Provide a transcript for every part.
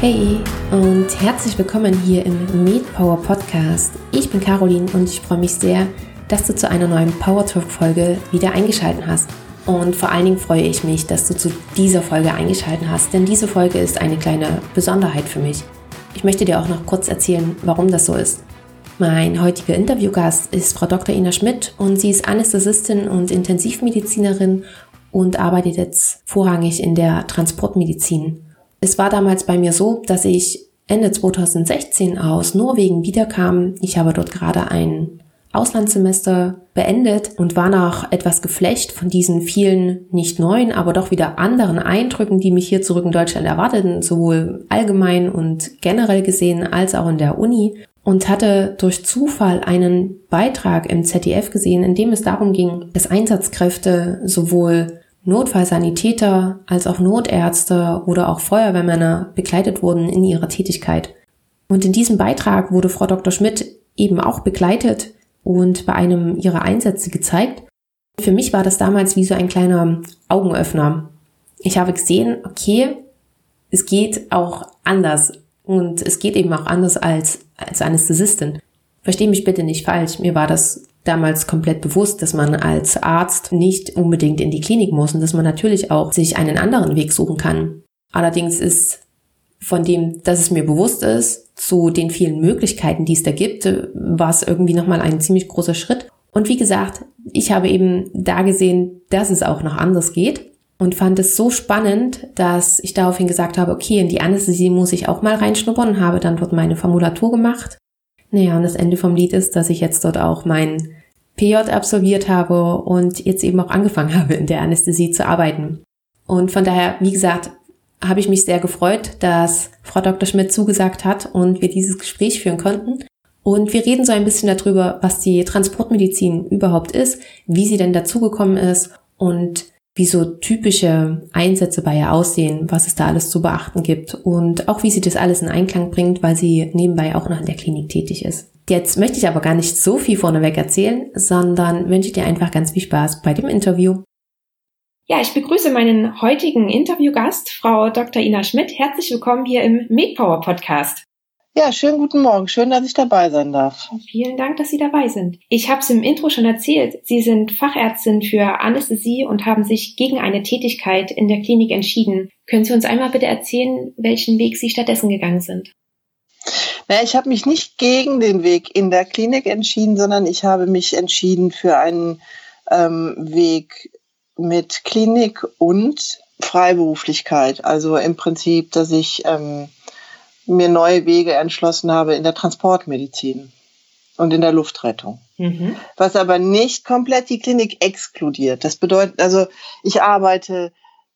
Hey und herzlich willkommen hier im MedPower Podcast. Ich bin Caroline und ich freue mich sehr, dass du zu einer neuen Power Talk Folge wieder eingeschaltet hast. Und vor allen Dingen freue ich mich, dass du zu dieser Folge eingeschaltet hast, denn diese Folge ist eine kleine Besonderheit für mich. Ich möchte dir auch noch kurz erzählen, warum das so ist. Mein heutiger Interviewgast ist Frau Dr. Ina Schmidt und sie ist Anästhesistin und Intensivmedizinerin und arbeitet jetzt vorrangig in der Transportmedizin. Es war damals bei mir so, dass ich Ende 2016 aus Norwegen wiederkam. Ich habe dort gerade ein Auslandssemester beendet und war nach etwas geflecht von diesen vielen nicht neuen, aber doch wieder anderen Eindrücken, die mich hier zurück in Deutschland erwarteten, sowohl allgemein und generell gesehen als auch in der Uni und hatte durch Zufall einen Beitrag im ZDF gesehen, in dem es darum ging, dass Einsatzkräfte sowohl Notfallsanitäter als auch Notärzte oder auch Feuerwehrmänner begleitet wurden in ihrer Tätigkeit. Und in diesem Beitrag wurde Frau Dr. Schmidt eben auch begleitet und bei einem ihrer Einsätze gezeigt. Für mich war das damals wie so ein kleiner Augenöffner. Ich habe gesehen, okay, es geht auch anders und es geht eben auch anders als, als Anästhesistin. Verstehe mich bitte nicht falsch, mir war das damals komplett bewusst, dass man als Arzt nicht unbedingt in die Klinik muss und dass man natürlich auch sich einen anderen Weg suchen kann. Allerdings ist von dem, dass es mir bewusst ist, zu den vielen Möglichkeiten, die es da gibt, war es irgendwie nochmal ein ziemlich großer Schritt. Und wie gesagt, ich habe eben da gesehen, dass es auch noch anders geht und fand es so spannend, dass ich daraufhin gesagt habe, okay, in die Anästhesie muss ich auch mal reinschnuppern und habe dann dort meine Formulatur gemacht naja, und das Ende vom Lied ist, dass ich jetzt dort auch mein PJ absolviert habe und jetzt eben auch angefangen habe, in der Anästhesie zu arbeiten. Und von daher, wie gesagt, habe ich mich sehr gefreut, dass Frau Dr. Schmidt zugesagt hat und wir dieses Gespräch führen konnten. Und wir reden so ein bisschen darüber, was die Transportmedizin überhaupt ist, wie sie denn dazugekommen ist und wie so typische Einsätze bei ihr aussehen, was es da alles zu beachten gibt und auch wie sie das alles in Einklang bringt, weil sie nebenbei auch noch in der Klinik tätig ist. Jetzt möchte ich aber gar nicht so viel vorneweg erzählen, sondern wünsche dir einfach ganz viel Spaß bei dem Interview. Ja, ich begrüße meinen heutigen Interviewgast, Frau Dr. Ina Schmidt. Herzlich willkommen hier im MedPower Podcast. Ja, schönen guten Morgen. Schön, dass ich dabei sein darf. Vielen Dank, dass Sie dabei sind. Ich habe es im Intro schon erzählt. Sie sind Fachärztin für Anästhesie und haben sich gegen eine Tätigkeit in der Klinik entschieden. Können Sie uns einmal bitte erzählen, welchen Weg Sie stattdessen gegangen sind? Na, ich habe mich nicht gegen den Weg in der Klinik entschieden, sondern ich habe mich entschieden für einen ähm, Weg mit Klinik und Freiberuflichkeit. Also im Prinzip, dass ich ähm, mir neue Wege entschlossen habe in der Transportmedizin und in der Luftrettung. Mhm. Was aber nicht komplett die Klinik exkludiert. Das bedeutet, also ich arbeite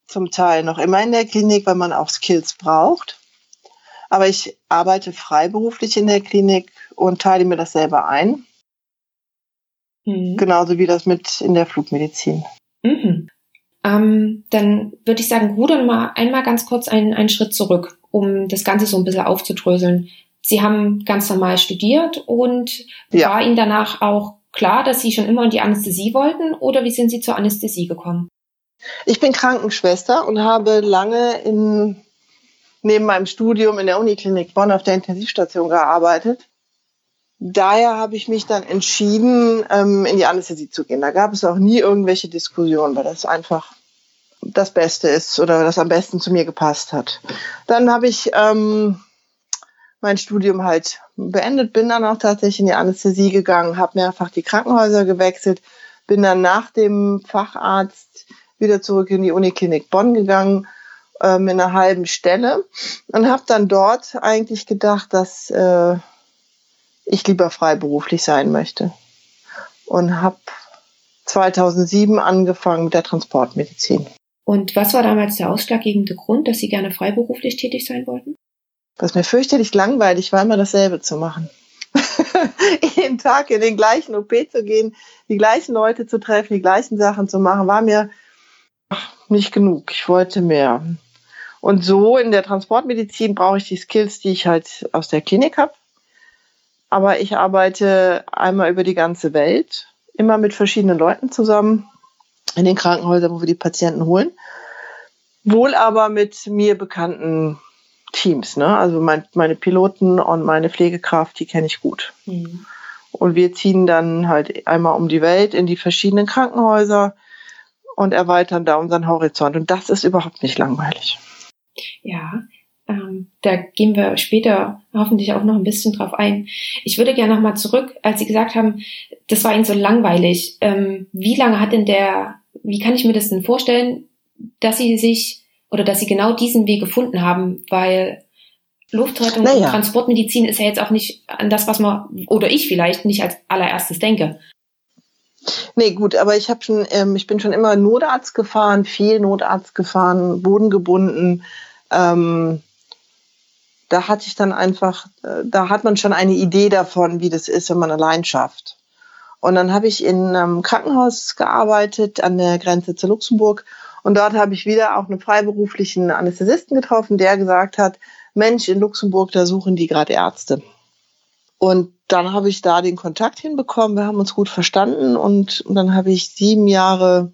zum Teil noch immer in der Klinik, weil man auch Skills braucht. Aber ich arbeite freiberuflich in der Klinik und teile mir das selber ein. Mhm. Genauso wie das mit in der Flugmedizin. Mhm. Ähm, dann würde ich sagen, rudern mal einmal ganz kurz einen, einen Schritt zurück um das Ganze so ein bisschen aufzudröseln. Sie haben ganz normal studiert und ja. war Ihnen danach auch klar, dass Sie schon immer in die Anästhesie wollten oder wie sind Sie zur Anästhesie gekommen? Ich bin Krankenschwester und habe lange in, neben meinem Studium in der Uniklinik Bonn auf der Intensivstation gearbeitet. Daher habe ich mich dann entschieden, ähm, in die Anästhesie zu gehen. Da gab es auch nie irgendwelche Diskussionen, weil das einfach das Beste ist oder das am besten zu mir gepasst hat. Dann habe ich ähm, mein Studium halt beendet, bin dann auch tatsächlich in die Anästhesie gegangen, habe mehrfach die Krankenhäuser gewechselt, bin dann nach dem Facharzt wieder zurück in die Uniklinik Bonn gegangen äh, mit einer halben Stelle und habe dann dort eigentlich gedacht, dass äh, ich lieber freiberuflich sein möchte und habe 2007 angefangen mit der Transportmedizin. Und was war damals der ausschlaggebende Grund, dass Sie gerne freiberuflich tätig sein wollten? Was mir fürchterlich langweilig war, immer dasselbe zu machen. Jeden Tag in den gleichen OP zu gehen, die gleichen Leute zu treffen, die gleichen Sachen zu machen, war mir nicht genug. Ich wollte mehr. Und so in der Transportmedizin brauche ich die Skills, die ich halt aus der Klinik habe. Aber ich arbeite einmal über die ganze Welt, immer mit verschiedenen Leuten zusammen in den Krankenhäusern, wo wir die Patienten holen. Wohl aber mit mir bekannten Teams. Ne? Also mein, meine Piloten und meine Pflegekraft, die kenne ich gut. Mhm. Und wir ziehen dann halt einmal um die Welt in die verschiedenen Krankenhäuser und erweitern da unseren Horizont. Und das ist überhaupt nicht langweilig. Ja, ähm, da gehen wir später hoffentlich auch noch ein bisschen drauf ein. Ich würde gerne nochmal zurück, als Sie gesagt haben, das war Ihnen so langweilig. Ähm, wie lange hat denn der, wie kann ich mir das denn vorstellen, dass Sie sich oder dass Sie genau diesen Weg gefunden haben? Weil Luftrettung naja. und Transportmedizin ist ja jetzt auch nicht an das, was man, oder ich vielleicht, nicht als allererstes denke. Nee, gut, aber ich habe schon, ähm, ich bin schon immer Notarzt gefahren, viel Notarzt gefahren, bodengebunden. Ähm, da hatte ich dann einfach, äh, da hat man schon eine Idee davon, wie das ist, wenn man allein schafft. Und dann habe ich in einem Krankenhaus gearbeitet an der Grenze zu Luxemburg. Und dort habe ich wieder auch einen freiberuflichen Anästhesisten getroffen, der gesagt hat, Mensch, in Luxemburg, da suchen die gerade Ärzte. Und dann habe ich da den Kontakt hinbekommen. Wir haben uns gut verstanden und, und dann habe ich sieben Jahre,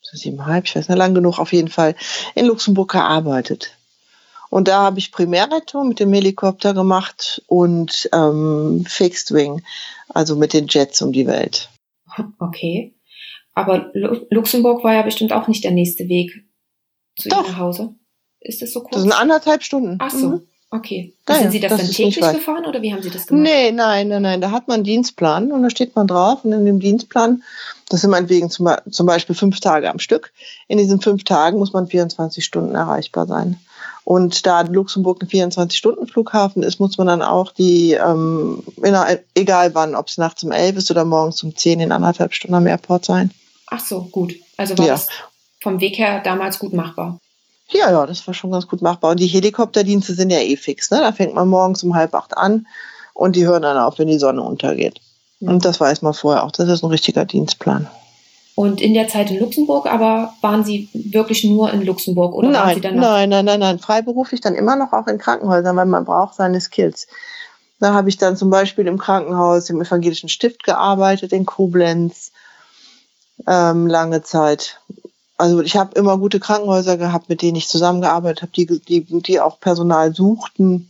siebeneinhalb, ich weiß nicht, lang genug auf jeden Fall, in Luxemburg gearbeitet. Und da habe ich Primärrettung mit dem Helikopter gemacht und ähm, Fixed Wing, also mit den Jets um die Welt. Okay. Aber Lu Luxemburg war ja bestimmt auch nicht der nächste Weg zu Doch. Ihrem Hause. Ist das so kurz? Das sind anderthalb Stunden. Ach so. Mhm. Okay. Ja, sind Sie das, das dann täglich gefahren oder wie haben Sie das gemacht? Nee, nein, nein, nein. Da hat man einen Dienstplan und da steht man drauf und in dem Dienstplan, das sind meinetwegen zum, zum Beispiel fünf Tage am Stück. In diesen fünf Tagen muss man 24 Stunden erreichbar sein. Und da Luxemburg ein 24-Stunden-Flughafen ist, muss man dann auch die, ähm, egal wann, ob es nachts um elf ist oder morgens um zehn, in anderthalb Stunden am Airport sein. Ach so, gut. Also war ja. das vom Weg her damals gut machbar. Ja, ja, das war schon ganz gut machbar. Und die Helikopterdienste sind ja eh fix. Ne? Da fängt man morgens um halb acht an und die hören dann auf, wenn die Sonne untergeht. Mhm. Und das weiß man vorher auch. Das ist ein richtiger Dienstplan. Und in der Zeit in Luxemburg, aber waren Sie wirklich nur in Luxemburg oder nein, waren Sie dann noch? Nein, nein, nein, nein. Freiberuflich dann immer noch auch in Krankenhäusern, weil man braucht seine Skills. Da habe ich dann zum Beispiel im Krankenhaus im Evangelischen Stift gearbeitet in Koblenz ähm, lange Zeit also ich habe immer gute Krankenhäuser gehabt, mit denen ich zusammengearbeitet habe, die, die, die auch Personal suchten,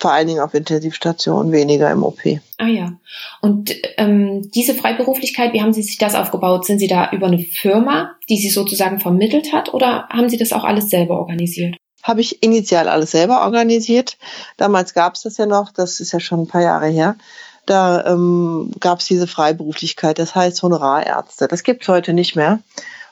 vor allen Dingen auf Intensivstationen, weniger im OP. Ah ja. Und ähm, diese Freiberuflichkeit, wie haben Sie sich das aufgebaut? Sind Sie da über eine Firma, die Sie sozusagen vermittelt hat, oder haben Sie das auch alles selber organisiert? Habe ich initial alles selber organisiert. Damals gab es das ja noch, das ist ja schon ein paar Jahre her. Da ähm, gab es diese Freiberuflichkeit, das heißt Honorarärzte. Das gibt es heute nicht mehr.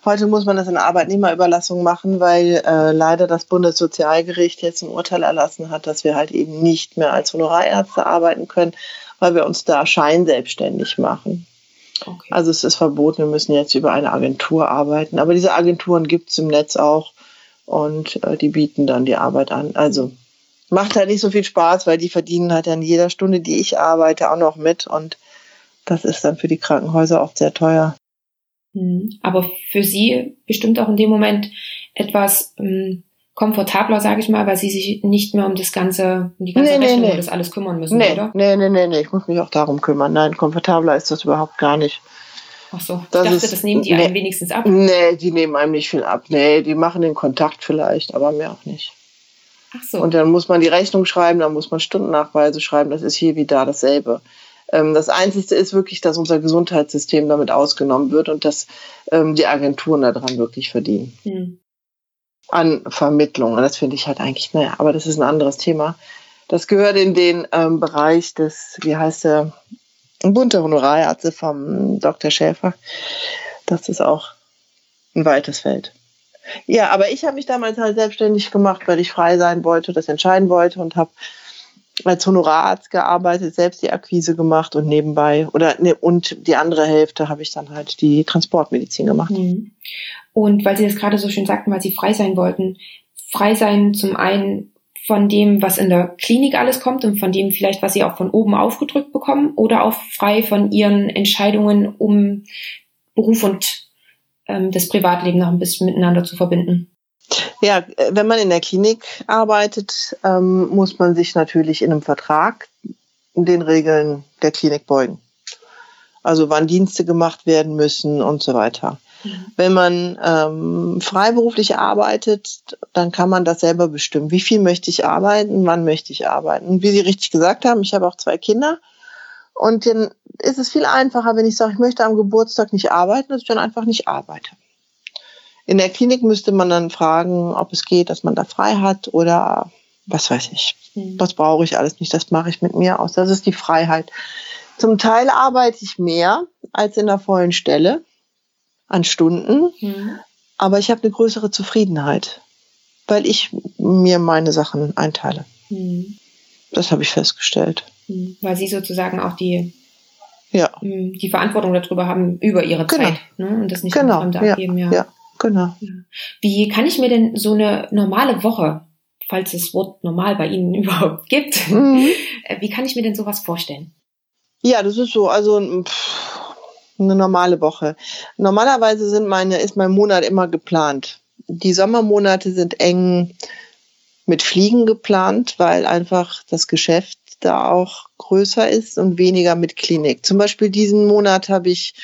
Heute muss man das in Arbeitnehmerüberlassung machen, weil äh, leider das Bundessozialgericht jetzt ein Urteil erlassen hat, dass wir halt eben nicht mehr als Honorarärzte arbeiten können, weil wir uns da scheinselbstständig machen. Okay. Also es ist verboten, wir müssen jetzt über eine Agentur arbeiten. Aber diese Agenturen gibt es im Netz auch und äh, die bieten dann die Arbeit an. Also macht halt nicht so viel Spaß, weil die verdienen halt an jeder Stunde, die ich arbeite, auch noch mit und das ist dann für die Krankenhäuser oft sehr teuer. Hm. Aber für sie bestimmt auch in dem Moment etwas ähm, komfortabler, sage ich mal, weil sie sich nicht mehr um das ganze, um die ganze nee, Rechnung nee, nee. das alles kümmern müssen, nee, oder? Nee, nee, nee, nee, ich muss mich auch darum kümmern. Nein, komfortabler ist das überhaupt gar nicht. Ach so, ich das dachte, ist, das nehmen die einem wenigstens ab. Nee, die nehmen einem nicht viel ab. Nee, die machen den Kontakt vielleicht, aber mehr auch nicht. Ach so. Und dann muss man die Rechnung schreiben, dann muss man Stundennachweise schreiben, das ist hier wie da dasselbe. Ähm, das Einzige ist wirklich, dass unser Gesundheitssystem damit ausgenommen wird und dass ähm, die Agenturen daran wirklich verdienen. Mhm. An Vermittlung. Und das finde ich halt eigentlich, naja, aber das ist ein anderes Thema. Das gehört in den ähm, Bereich des, wie heißt der, bunte Honorarärzte vom Dr. Schäfer. Das ist auch ein weites Feld. Ja, aber ich habe mich damals halt selbstständig gemacht, weil ich frei sein wollte, das entscheiden wollte und habe als Honorararzt gearbeitet, selbst die Akquise gemacht und nebenbei oder ne, und die andere Hälfte habe ich dann halt die Transportmedizin gemacht. Mhm. Und weil Sie das gerade so schön sagten, weil Sie frei sein wollten, frei sein zum einen von dem, was in der Klinik alles kommt und von dem vielleicht, was Sie auch von oben aufgedrückt bekommen oder auch frei von Ihren Entscheidungen, um Beruf und ähm, das Privatleben noch ein bisschen miteinander zu verbinden. Ja, äh, wenn man in der Klinik arbeitet, ähm, muss man sich natürlich in einem Vertrag den Regeln der Klinik beugen. Also wann Dienste gemacht werden müssen und so weiter. Mhm. Wenn man ähm, freiberuflich arbeitet, dann kann man das selber bestimmen. Wie viel möchte ich arbeiten, wann möchte ich arbeiten. Und wie Sie richtig gesagt haben, ich habe auch zwei Kinder. Und dann ist es viel einfacher, wenn ich sage, ich möchte am Geburtstag nicht arbeiten, dass ich dann einfach nicht arbeite. In der Klinik müsste man dann fragen, ob es geht, dass man da frei hat oder was weiß ich. Mhm. Das brauche ich alles nicht, das mache ich mit mir aus. Das ist die Freiheit. Zum Teil arbeite ich mehr als in der vollen Stelle an Stunden, mhm. aber ich habe eine größere Zufriedenheit, weil ich mir meine Sachen einteile. Mhm. Das habe ich festgestellt. Mhm. Weil Sie sozusagen auch die, ja. Mm, die Verantwortung darüber haben, über Ihre genau. Zeit ne? und das nicht genau. ja. abgeben. Ja. ja, genau. Wie kann ich mir denn so eine normale Woche, falls es Wort normal bei Ihnen überhaupt gibt, mhm. Äh, wie kann ich mir denn sowas vorstellen? Ja, das ist so, also pff, eine normale Woche. Normalerweise sind meine, ist mein Monat immer geplant. Die Sommermonate sind eng mit Fliegen geplant, weil einfach das Geschäft da auch größer ist und weniger mit Klinik. Zum Beispiel diesen Monat habe ich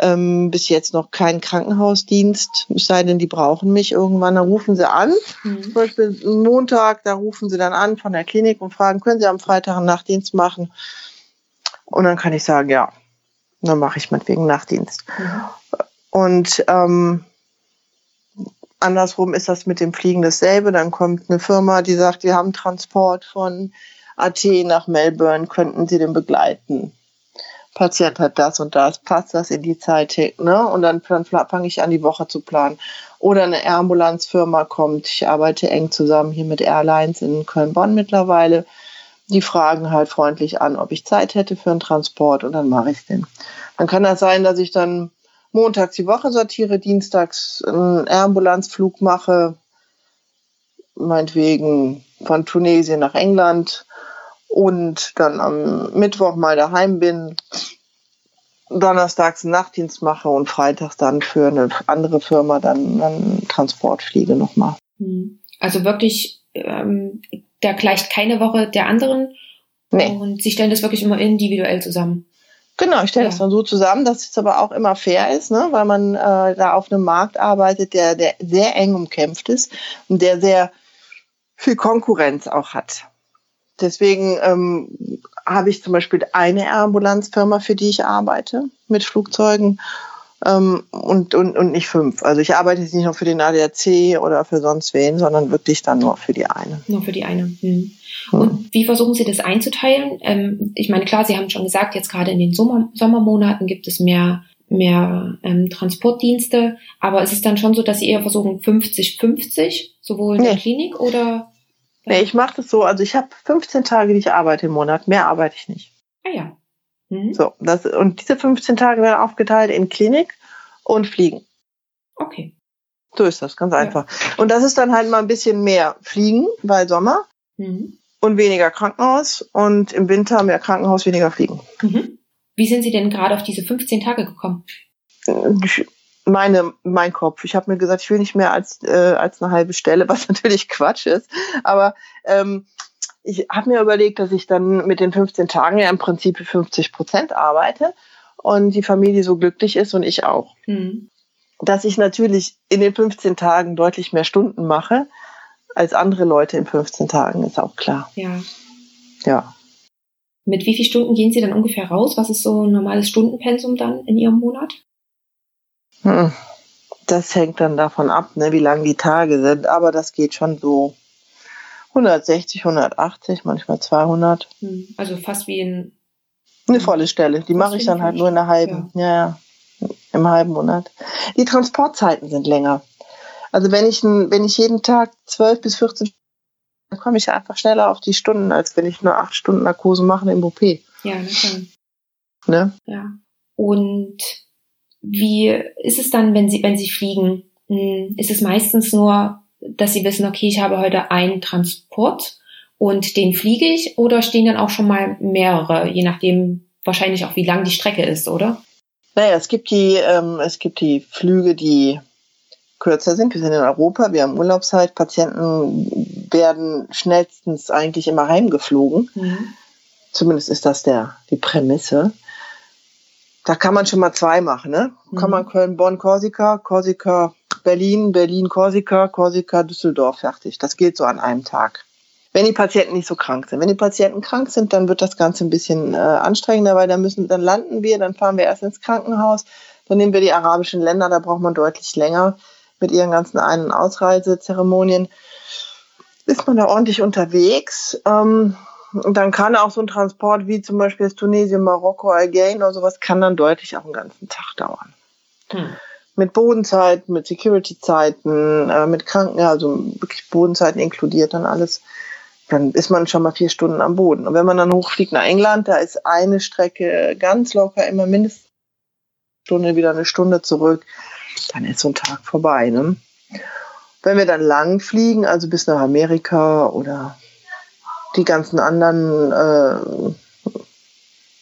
ähm, bis jetzt noch keinen Krankenhausdienst, es sei denn, die brauchen mich irgendwann, dann rufen sie an. Mhm. Zum Beispiel Montag, da rufen sie dann an von der Klinik und fragen, können Sie am Freitag einen Nachtdienst machen? Und dann kann ich sagen, ja, dann mache ich meinetwegen Nachtdienst. Mhm. Und ähm, andersrum ist das mit dem Fliegen dasselbe. Dann kommt eine Firma, die sagt, wir haben Transport von Athen nach Melbourne, könnten Sie den begleiten? Patient hat das und das, passt das in die Zeit, ne? Und dann, dann fange ich an, die Woche zu planen. Oder eine Ambulanzfirma kommt, ich arbeite eng zusammen hier mit Airlines in Köln-Bonn mittlerweile. Die fragen halt freundlich an, ob ich Zeit hätte für einen Transport und dann mache ich den. Dann kann das sein, dass ich dann montags die Woche sortiere, dienstags einen Ambulanzflug mache, meinetwegen von Tunesien nach England und dann am Mittwoch mal daheim bin, donnerstags einen Nachtdienst mache und freitags dann für eine andere Firma dann einen Transport fliege nochmal. Hm. Also wirklich, ähm, da gleicht keine Woche der anderen nee. und sie stellen das wirklich immer individuell zusammen. Genau, ich stelle ja. das dann so zusammen, dass es aber auch immer fair ist, ne? weil man äh, da auf einem Markt arbeitet, der, der sehr eng umkämpft ist und der sehr viel Konkurrenz auch hat. Deswegen ähm, habe ich zum Beispiel eine Ambulanzfirma, für die ich arbeite mit Flugzeugen ähm, und, und, und nicht fünf. Also ich arbeite jetzt nicht nur für den ADAC oder für sonst wen, sondern wirklich dann nur für die eine. Nur für die eine. Hm. Hm. Und wie versuchen Sie das einzuteilen? Ähm, ich meine, klar, Sie haben schon gesagt, jetzt gerade in den Sommer Sommermonaten gibt es mehr mehr ähm, Transportdienste, aber ist es dann schon so, dass Sie eher versuchen 50-50, sowohl in nee. der Klinik oder Nee, ich mache das so, also ich habe 15 Tage, die ich arbeite im Monat, mehr arbeite ich nicht. Ah ja. Mhm. So, das, und diese 15 Tage werden aufgeteilt in Klinik und Fliegen. Okay. So ist das, ganz ja. einfach. Und das ist dann halt mal ein bisschen mehr Fliegen, weil Sommer mhm. und weniger Krankenhaus und im Winter mehr Krankenhaus, weniger Fliegen. Mhm. Wie sind Sie denn gerade auf diese 15 Tage gekommen? Meine, mein Kopf. Ich habe mir gesagt, ich will nicht mehr als, äh, als eine halbe Stelle, was natürlich Quatsch ist. Aber ähm, ich habe mir überlegt, dass ich dann mit den 15 Tagen ja im Prinzip 50 Prozent arbeite und die Familie so glücklich ist und ich auch. Mhm. Dass ich natürlich in den 15 Tagen deutlich mehr Stunden mache als andere Leute in 15 Tagen, ist auch klar. Ja. Ja. Mit wie vielen Stunden gehen Sie dann ungefähr raus? Was ist so ein normales Stundenpensum dann in Ihrem Monat? Hm. Das hängt dann davon ab, ne, wie lang die Tage sind, aber das geht schon so 160, 180, manchmal 200. Hm. Also fast wie in eine volle Stelle. Die mache ich dann halt nur in einer halben, ja. ja, ja, im halben Monat. Die Transportzeiten sind länger. Also wenn ich, wenn ich jeden Tag 12 bis 14 dann komme ich einfach schneller auf die Stunden, als wenn ich nur acht Stunden Narkose mache im OP. Ja, natürlich. Ne? Ja. Und wie ist es dann, wenn Sie, wenn Sie fliegen? Hm, ist es meistens nur, dass Sie wissen, okay, ich habe heute einen Transport und den fliege ich oder stehen dann auch schon mal mehrere, je nachdem wahrscheinlich auch wie lang die Strecke ist, oder? Naja, es gibt die, ähm, es gibt die Flüge, die kürzer sind. Wir sind in Europa, wir haben Urlaubszeit. Patienten werden schnellstens eigentlich immer heimgeflogen. Mhm. Zumindest ist das der, die Prämisse. Da kann man schon mal zwei machen, ne? Mhm. Kann man Köln, Bonn, Korsika, Korsika, Berlin, Berlin, Korsika, Korsika, Düsseldorf, fertig. Das geht so an einem Tag. Wenn die Patienten nicht so krank sind. Wenn die Patienten krank sind, dann wird das Ganze ein bisschen äh, anstrengender, weil dann müssen, dann landen wir, dann fahren wir erst ins Krankenhaus, dann nehmen wir die arabischen Länder, da braucht man deutlich länger mit ihren ganzen Ein- und Ausreisezeremonien. Ist man da ordentlich unterwegs? Ähm, dann kann auch so ein Transport wie zum Beispiel das Tunesien, Marokko, Algerien oder sowas, kann dann deutlich auch einen ganzen Tag dauern. Hm. Mit Bodenzeiten, mit Security-Zeiten, äh, mit Kranken, also wirklich Bodenzeiten inkludiert dann alles. Dann ist man schon mal vier Stunden am Boden. Und wenn man dann hochfliegt nach England, da ist eine Strecke ganz locker immer mindestens eine Stunde, wieder eine Stunde zurück. Dann ist so ein Tag vorbei. Ne? Wenn wir dann lang fliegen, also bis nach Amerika oder die ganzen anderen äh,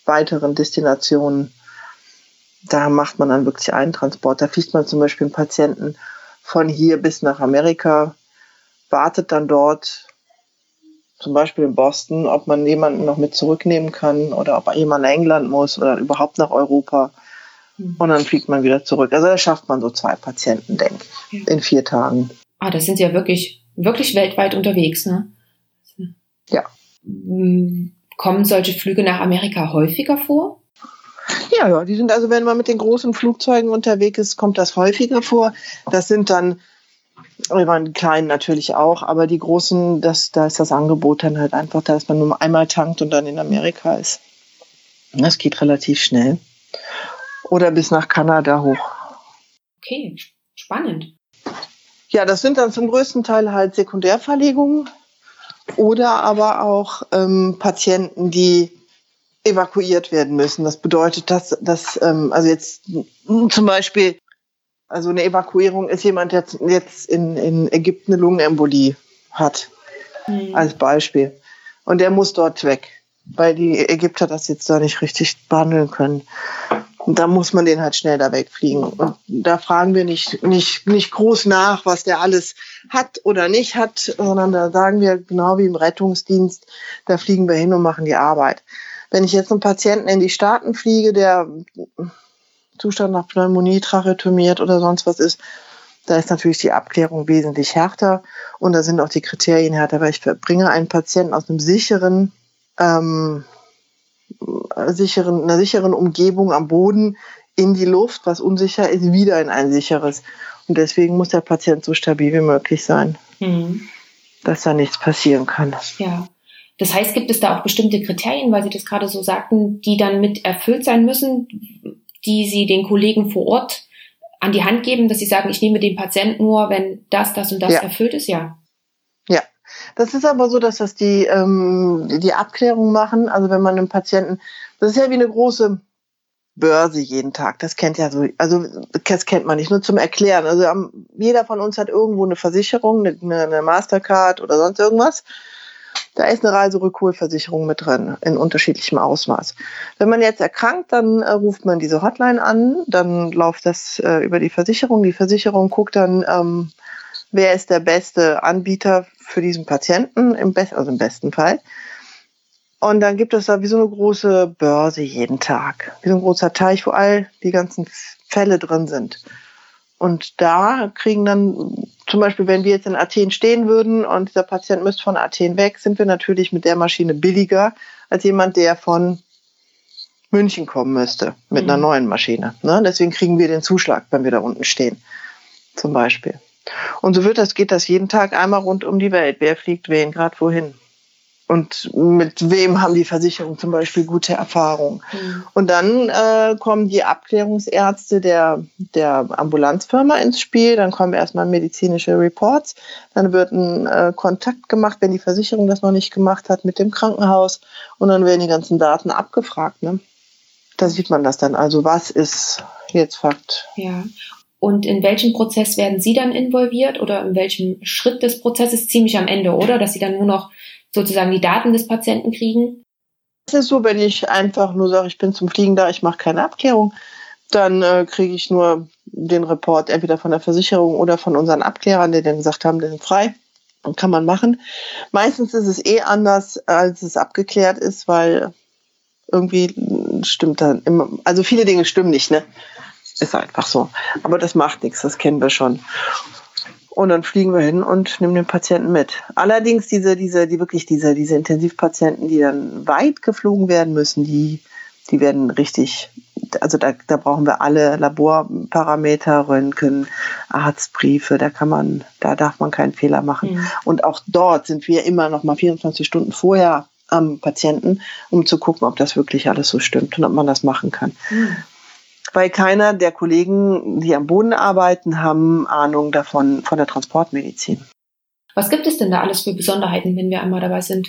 weiteren Destinationen, da macht man dann wirklich einen Transport. Da fliegt man zum Beispiel einen Patienten von hier bis nach Amerika, wartet dann dort, zum Beispiel in Boston, ob man jemanden noch mit zurücknehmen kann oder ob jemand nach England muss oder überhaupt nach Europa. Mhm. Und dann fliegt man wieder zurück. Also da schafft man so zwei Patienten, denke ich, in vier Tagen. Ah, das sind ja wirklich, wirklich weltweit unterwegs, ne? Ja. Hm, kommen solche Flüge nach Amerika häufiger vor? Ja, ja, die sind also, wenn man mit den großen Flugzeugen unterwegs ist, kommt das häufiger vor. Das sind dann, wir waren kleinen natürlich auch, aber die großen, das, da ist das Angebot dann halt einfach, dass man nur einmal tankt und dann in Amerika ist. Das geht relativ schnell. Oder bis nach Kanada hoch. Okay, spannend. Ja, das sind dann zum größten Teil halt Sekundärverlegungen oder aber auch ähm, Patienten, die evakuiert werden müssen. Das bedeutet, dass, dass ähm, also jetzt zum Beispiel, also eine Evakuierung ist jemand, der jetzt in, in Ägypten eine Lungenembolie hat, mhm. als Beispiel. Und der muss dort weg, weil die Ägypter das jetzt da nicht richtig behandeln können. Und da muss man den halt schnell da wegfliegen. Und da fragen wir nicht, nicht, nicht groß nach, was der alles hat oder nicht hat, sondern da sagen wir genau wie im Rettungsdienst, da fliegen wir hin und machen die Arbeit. Wenn ich jetzt einen Patienten in die Staaten fliege, der Zustand nach Pneumonie, tracheotomiert oder sonst was ist, da ist natürlich die Abklärung wesentlich härter und da sind auch die Kriterien härter, weil ich bringe einen Patienten aus einem sicheren ähm, sicheren, einer sicheren Umgebung am Boden in die Luft, was unsicher ist, wieder in ein sicheres. Und deswegen muss der Patient so stabil wie möglich sein, mhm. dass da nichts passieren kann. Ja. Das heißt, gibt es da auch bestimmte Kriterien, weil Sie das gerade so sagten, die dann mit erfüllt sein müssen, die Sie den Kollegen vor Ort an die Hand geben, dass Sie sagen, ich nehme den Patienten nur, wenn das, das und das ja. erfüllt ist? Ja. Ja, das ist aber so, dass das die, ähm, die Abklärung machen. Also wenn man einen Patienten, das ist ja wie eine große Börse jeden Tag. Das kennt ja so, also das kennt man nicht nur zum Erklären. Also jeder von uns hat irgendwo eine Versicherung, eine, eine Mastercard oder sonst irgendwas. Da ist eine Reiserückholversicherung mit drin, in unterschiedlichem Ausmaß. Wenn man jetzt erkrankt, dann äh, ruft man diese Hotline an, dann läuft das äh, über die Versicherung. Die Versicherung guckt dann, ähm, wer ist der beste Anbieter für diesen Patienten, im Be also im besten Fall. Und dann gibt es da wie so eine große Börse jeden Tag, wie so ein großer Teich, wo all die ganzen Fälle drin sind. Und da kriegen dann, zum Beispiel, wenn wir jetzt in Athen stehen würden und dieser Patient müsste von Athen weg, sind wir natürlich mit der Maschine billiger als jemand, der von München kommen müsste mit mhm. einer neuen Maschine. Ne? Deswegen kriegen wir den Zuschlag, wenn wir da unten stehen, zum Beispiel. Und so wird das, geht das jeden Tag einmal rund um die Welt. Wer fliegt wen, gerade wohin? Und mit wem haben die Versicherungen zum Beispiel gute Erfahrungen? Mhm. Und dann äh, kommen die Abklärungsärzte der, der Ambulanzfirma ins Spiel. Dann kommen erstmal medizinische Reports. Dann wird ein äh, Kontakt gemacht, wenn die Versicherung das noch nicht gemacht hat, mit dem Krankenhaus. Und dann werden die ganzen Daten abgefragt. Ne? Da sieht man das dann. Also was ist jetzt Fakt? Ja. Und in welchem Prozess werden Sie dann involviert oder in welchem Schritt des Prozesses ziemlich am Ende, oder? Dass Sie dann nur noch sozusagen die Daten des Patienten kriegen? Es ist so, wenn ich einfach nur sage, ich bin zum Fliegen da, ich mache keine Abklärung, dann äh, kriege ich nur den Report entweder von der Versicherung oder von unseren Abklärern, die dann gesagt haben, sind frei und kann man machen. Meistens ist es eh anders, als es abgeklärt ist, weil irgendwie stimmt dann immer, also viele Dinge stimmen nicht, ne? Ist einfach so. Aber das macht nichts, das kennen wir schon. Und dann fliegen wir hin und nehmen den Patienten mit. Allerdings diese, diese, die wirklich diese, diese Intensivpatienten, die dann weit geflogen werden müssen, die, die werden richtig, also da, da brauchen wir alle Laborparameter, Röntgen, Arztbriefe, da kann man, da darf man keinen Fehler machen. Mhm. Und auch dort sind wir immer noch mal 24 Stunden vorher am Patienten, um zu gucken, ob das wirklich alles so stimmt und ob man das machen kann. Mhm weil keiner der Kollegen, die am Boden arbeiten, haben Ahnung davon von der Transportmedizin. Was gibt es denn da alles für Besonderheiten, wenn wir einmal dabei sind?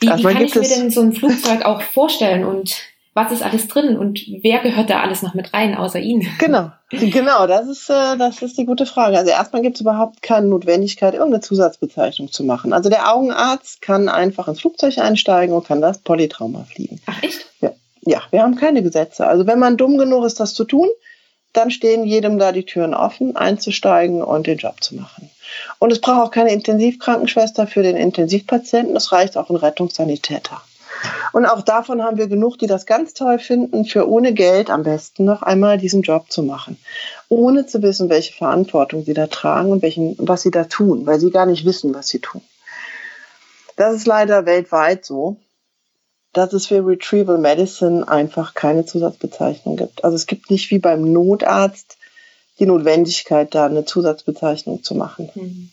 Wie, also wie kann ich mir denn so ein Flugzeug auch vorstellen und was ist alles drin und wer gehört da alles noch mit rein, außer Ihnen? Genau, genau, das ist, äh, das ist die gute Frage. Also erstmal gibt es überhaupt keine Notwendigkeit, irgendeine Zusatzbezeichnung zu machen. Also der Augenarzt kann einfach ins Flugzeug einsteigen und kann das Polytrauma fliegen. Ach echt? Ja. Ja, wir haben keine Gesetze. Also wenn man dumm genug ist, das zu tun, dann stehen jedem da die Türen offen, einzusteigen und den Job zu machen. Und es braucht auch keine Intensivkrankenschwester für den Intensivpatienten, es reicht auch ein Rettungssanitäter. Und auch davon haben wir genug, die das ganz toll finden, für ohne Geld am besten noch einmal diesen Job zu machen. Ohne zu wissen, welche Verantwortung sie da tragen und welchen, was sie da tun, weil sie gar nicht wissen, was sie tun. Das ist leider weltweit so dass es für Retrieval Medicine einfach keine Zusatzbezeichnung gibt. Also es gibt nicht wie beim Notarzt die Notwendigkeit, da eine Zusatzbezeichnung zu machen. Mhm.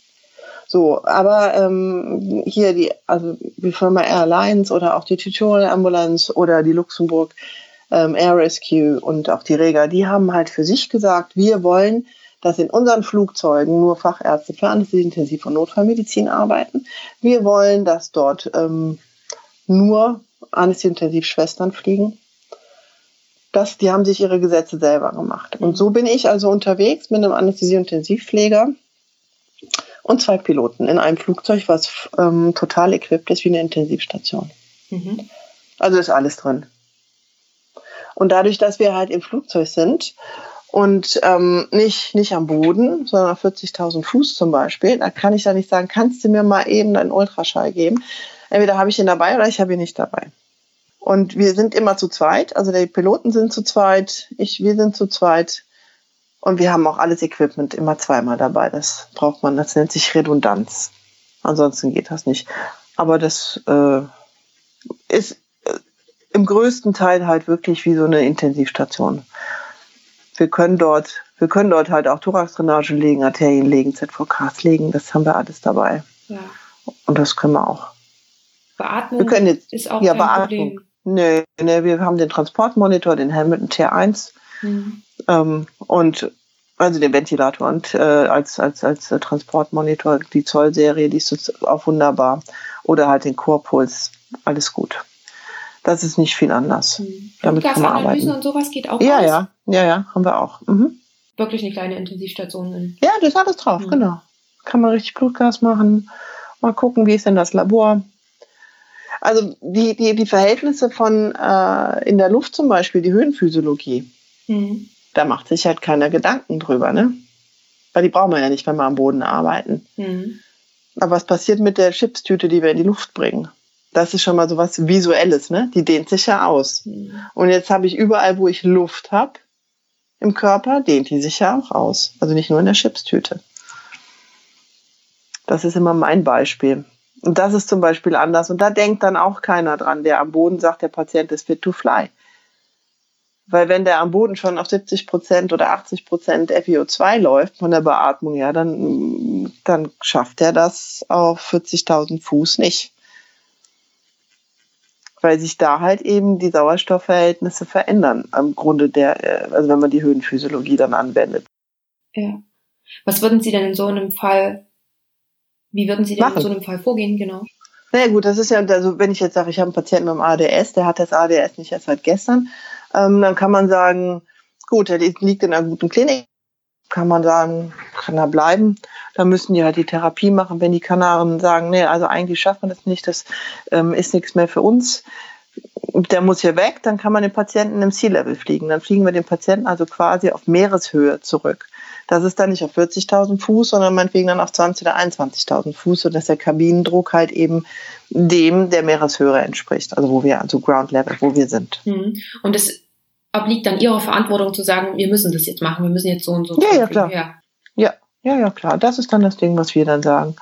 So, aber ähm, hier die, also die Firma Airlines oder auch die Tutorial Ambulance oder die Luxemburg ähm, Air Rescue und auch die Rega, die haben halt für sich gesagt, wir wollen, dass in unseren Flugzeugen nur Fachärzte für Anästhesie, Intensiv- und Notfallmedizin arbeiten. Wir wollen, dass dort ähm, nur Anästhesieintensivschwestern fliegen. Das, die haben sich ihre Gesetze selber gemacht. Und so bin ich also unterwegs mit einem Anästhesieintensivpfleger und zwei Piloten in einem Flugzeug, was ähm, total equipped ist wie eine Intensivstation. Mhm. Also ist alles drin. Und dadurch, dass wir halt im Flugzeug sind und ähm, nicht, nicht am Boden, sondern auf 40.000 Fuß zum Beispiel, da kann ich ja nicht sagen, kannst du mir mal eben einen Ultraschall geben? Entweder habe ich ihn dabei oder ich habe ihn nicht dabei. Und wir sind immer zu zweit, also die Piloten sind zu zweit, ich, wir sind zu zweit. Und wir haben auch alles Equipment immer zweimal dabei. Das braucht man, das nennt sich Redundanz. Ansonsten geht das nicht. Aber das äh, ist äh, im größten Teil halt wirklich wie so eine Intensivstation. Wir können dort, wir können dort halt auch Thoraxdrainage legen, Arterien legen, ZVKs legen. Das haben wir alles dabei. Ja. Und das können wir auch. Beatmung wir können jetzt, ist auch ja, kein Beatmung. Problem. Nee, nee, wir haben den Transportmonitor, den Hamilton T1 mhm. ähm, und also den Ventilator und äh, als, als, als äh, Transportmonitor die Zollserie, die ist auch wunderbar. Oder halt den Chorpuls, alles gut. Das ist nicht viel anders. Mhm. Damit kann man arbeiten. und sowas geht auch Ja, aus? ja, ja, ja, haben wir auch. Mhm. Wirklich eine kleine Intensivstation. In. Ja, das ist alles drauf, mhm. genau. Kann man richtig Blutgas machen. Mal gucken, wie ist denn das Labor. Also die, die, die Verhältnisse von äh, in der Luft zum Beispiel, die Höhenphysiologie, mhm. da macht sich halt keiner Gedanken drüber, ne? Weil die brauchen wir ja nicht, wenn wir am Boden arbeiten. Mhm. Aber was passiert mit der Chipstüte, die wir in die Luft bringen? Das ist schon mal so was Visuelles, ne? Die dehnt sich ja aus. Mhm. Und jetzt habe ich überall, wo ich Luft habe im Körper, dehnt die sich ja auch aus. Also nicht nur in der Chipstüte. Das ist immer mein Beispiel. Und das ist zum Beispiel anders. Und da denkt dann auch keiner dran, der am Boden sagt, der Patient ist fit to fly. Weil wenn der am Boden schon auf 70 Prozent oder 80 Prozent FiO2 läuft von der Beatmung, ja, dann, dann schafft er das auf 40.000 Fuß nicht. Weil sich da halt eben die Sauerstoffverhältnisse verändern, am Grunde der, äh, also wenn man die Höhenphysiologie dann anwendet. Ja. Was würden Sie denn in so einem Fall wie würden Sie denn Machen. in so einem Fall vorgehen, genau? Naja gut, das ist ja, also wenn ich jetzt sage, ich habe einen Patienten mit dem ADS, der hat das ADS nicht erst seit gestern, ähm, dann kann man sagen, gut, der liegt in einer guten Klinik, kann man sagen, kann er bleiben. Da müssen die halt die Therapie machen. Wenn die Kanaren sagen, nee, also eigentlich schafft man das nicht, das ähm, ist nichts mehr für uns, der muss hier weg, dann kann man den Patienten im Sea-Level fliegen. Dann fliegen wir den Patienten also quasi auf Meereshöhe zurück. Das ist dann nicht auf 40.000 Fuß, sondern meinetwegen dann auf 20.000 oder 21.000 Fuß, sodass der Kabinendruck halt eben dem der Meereshöhe entspricht, also wo wir, also Ground Level, wo wir sind. Mhm. Und es obliegt dann Ihrer Verantwortung zu sagen, wir müssen das jetzt machen, wir müssen jetzt so und so. Ja, ja, klar. Ja. ja, ja, ja, klar. Das ist dann das Ding, was wir dann sagen.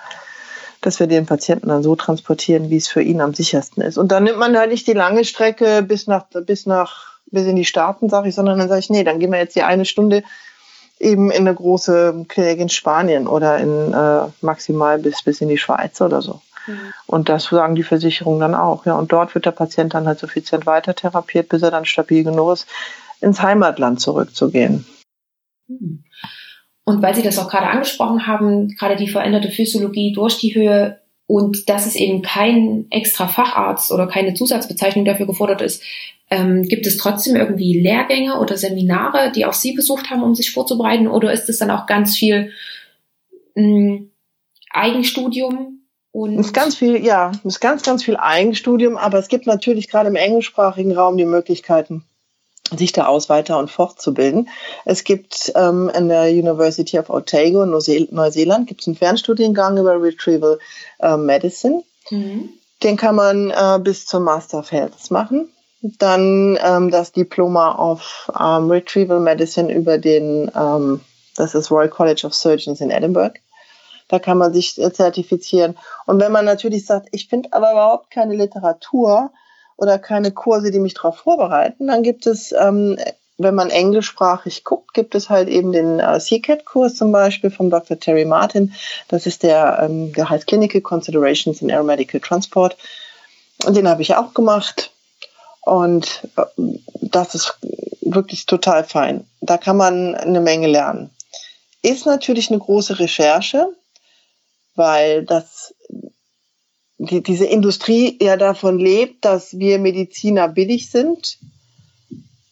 Dass wir den Patienten dann so transportieren, wie es für ihn am sichersten ist. Und dann nimmt man halt nicht die lange Strecke bis nach, bis nach, bis in die Staaten, sage ich, sondern dann sage ich, nee, dann gehen wir jetzt die eine Stunde eben in eine große Klinik in Spanien oder in äh, maximal bis, bis in die Schweiz oder so. Mhm. Und das sagen die Versicherungen dann auch. Ja. Und dort wird der Patient dann halt suffizient weiter therapiert, bis er dann stabil genug ist, ins Heimatland zurückzugehen. Mhm. Und weil Sie das auch gerade angesprochen haben, gerade die veränderte Physiologie durch die Höhe und dass es eben kein extra Facharzt oder keine Zusatzbezeichnung dafür gefordert ist, ähm, gibt es trotzdem irgendwie Lehrgänge oder Seminare, die auch Sie besucht haben, um sich vorzubereiten? Oder ist es dann auch ganz viel mh, hm, Eigenstudium, und es ist ganz viel, ja, es ist ganz, ganz viel Eigenstudium, aber es gibt natürlich gerade im englischsprachigen Raum die Möglichkeiten, sich da aus weiter und fortzubilden. Es gibt ähm, an der University of Otago in Neuseeland gibt es einen Fernstudiengang über Retrieval äh, Medicine. Mhm. Den kann man äh, bis zum Master of Health machen. Dann ähm, das Diploma of ähm, Retrieval Medicine über den, ähm, das ist Royal College of Surgeons in Edinburgh. Da kann man sich äh, zertifizieren. Und wenn man natürlich sagt, ich finde aber überhaupt keine Literatur oder keine Kurse, die mich darauf vorbereiten, dann gibt es, ähm, wenn man englischsprachig guckt, gibt es halt eben den äh, CCAT-Kurs zum Beispiel von Dr. Terry Martin. Das ist der, ähm, der heißt Clinical Considerations in Aeromedical Transport. Und den habe ich auch gemacht. Und äh, das ist wirklich total fein. Da kann man eine Menge lernen. Ist natürlich eine große Recherche weil das die, diese Industrie ja davon lebt, dass wir Mediziner billig sind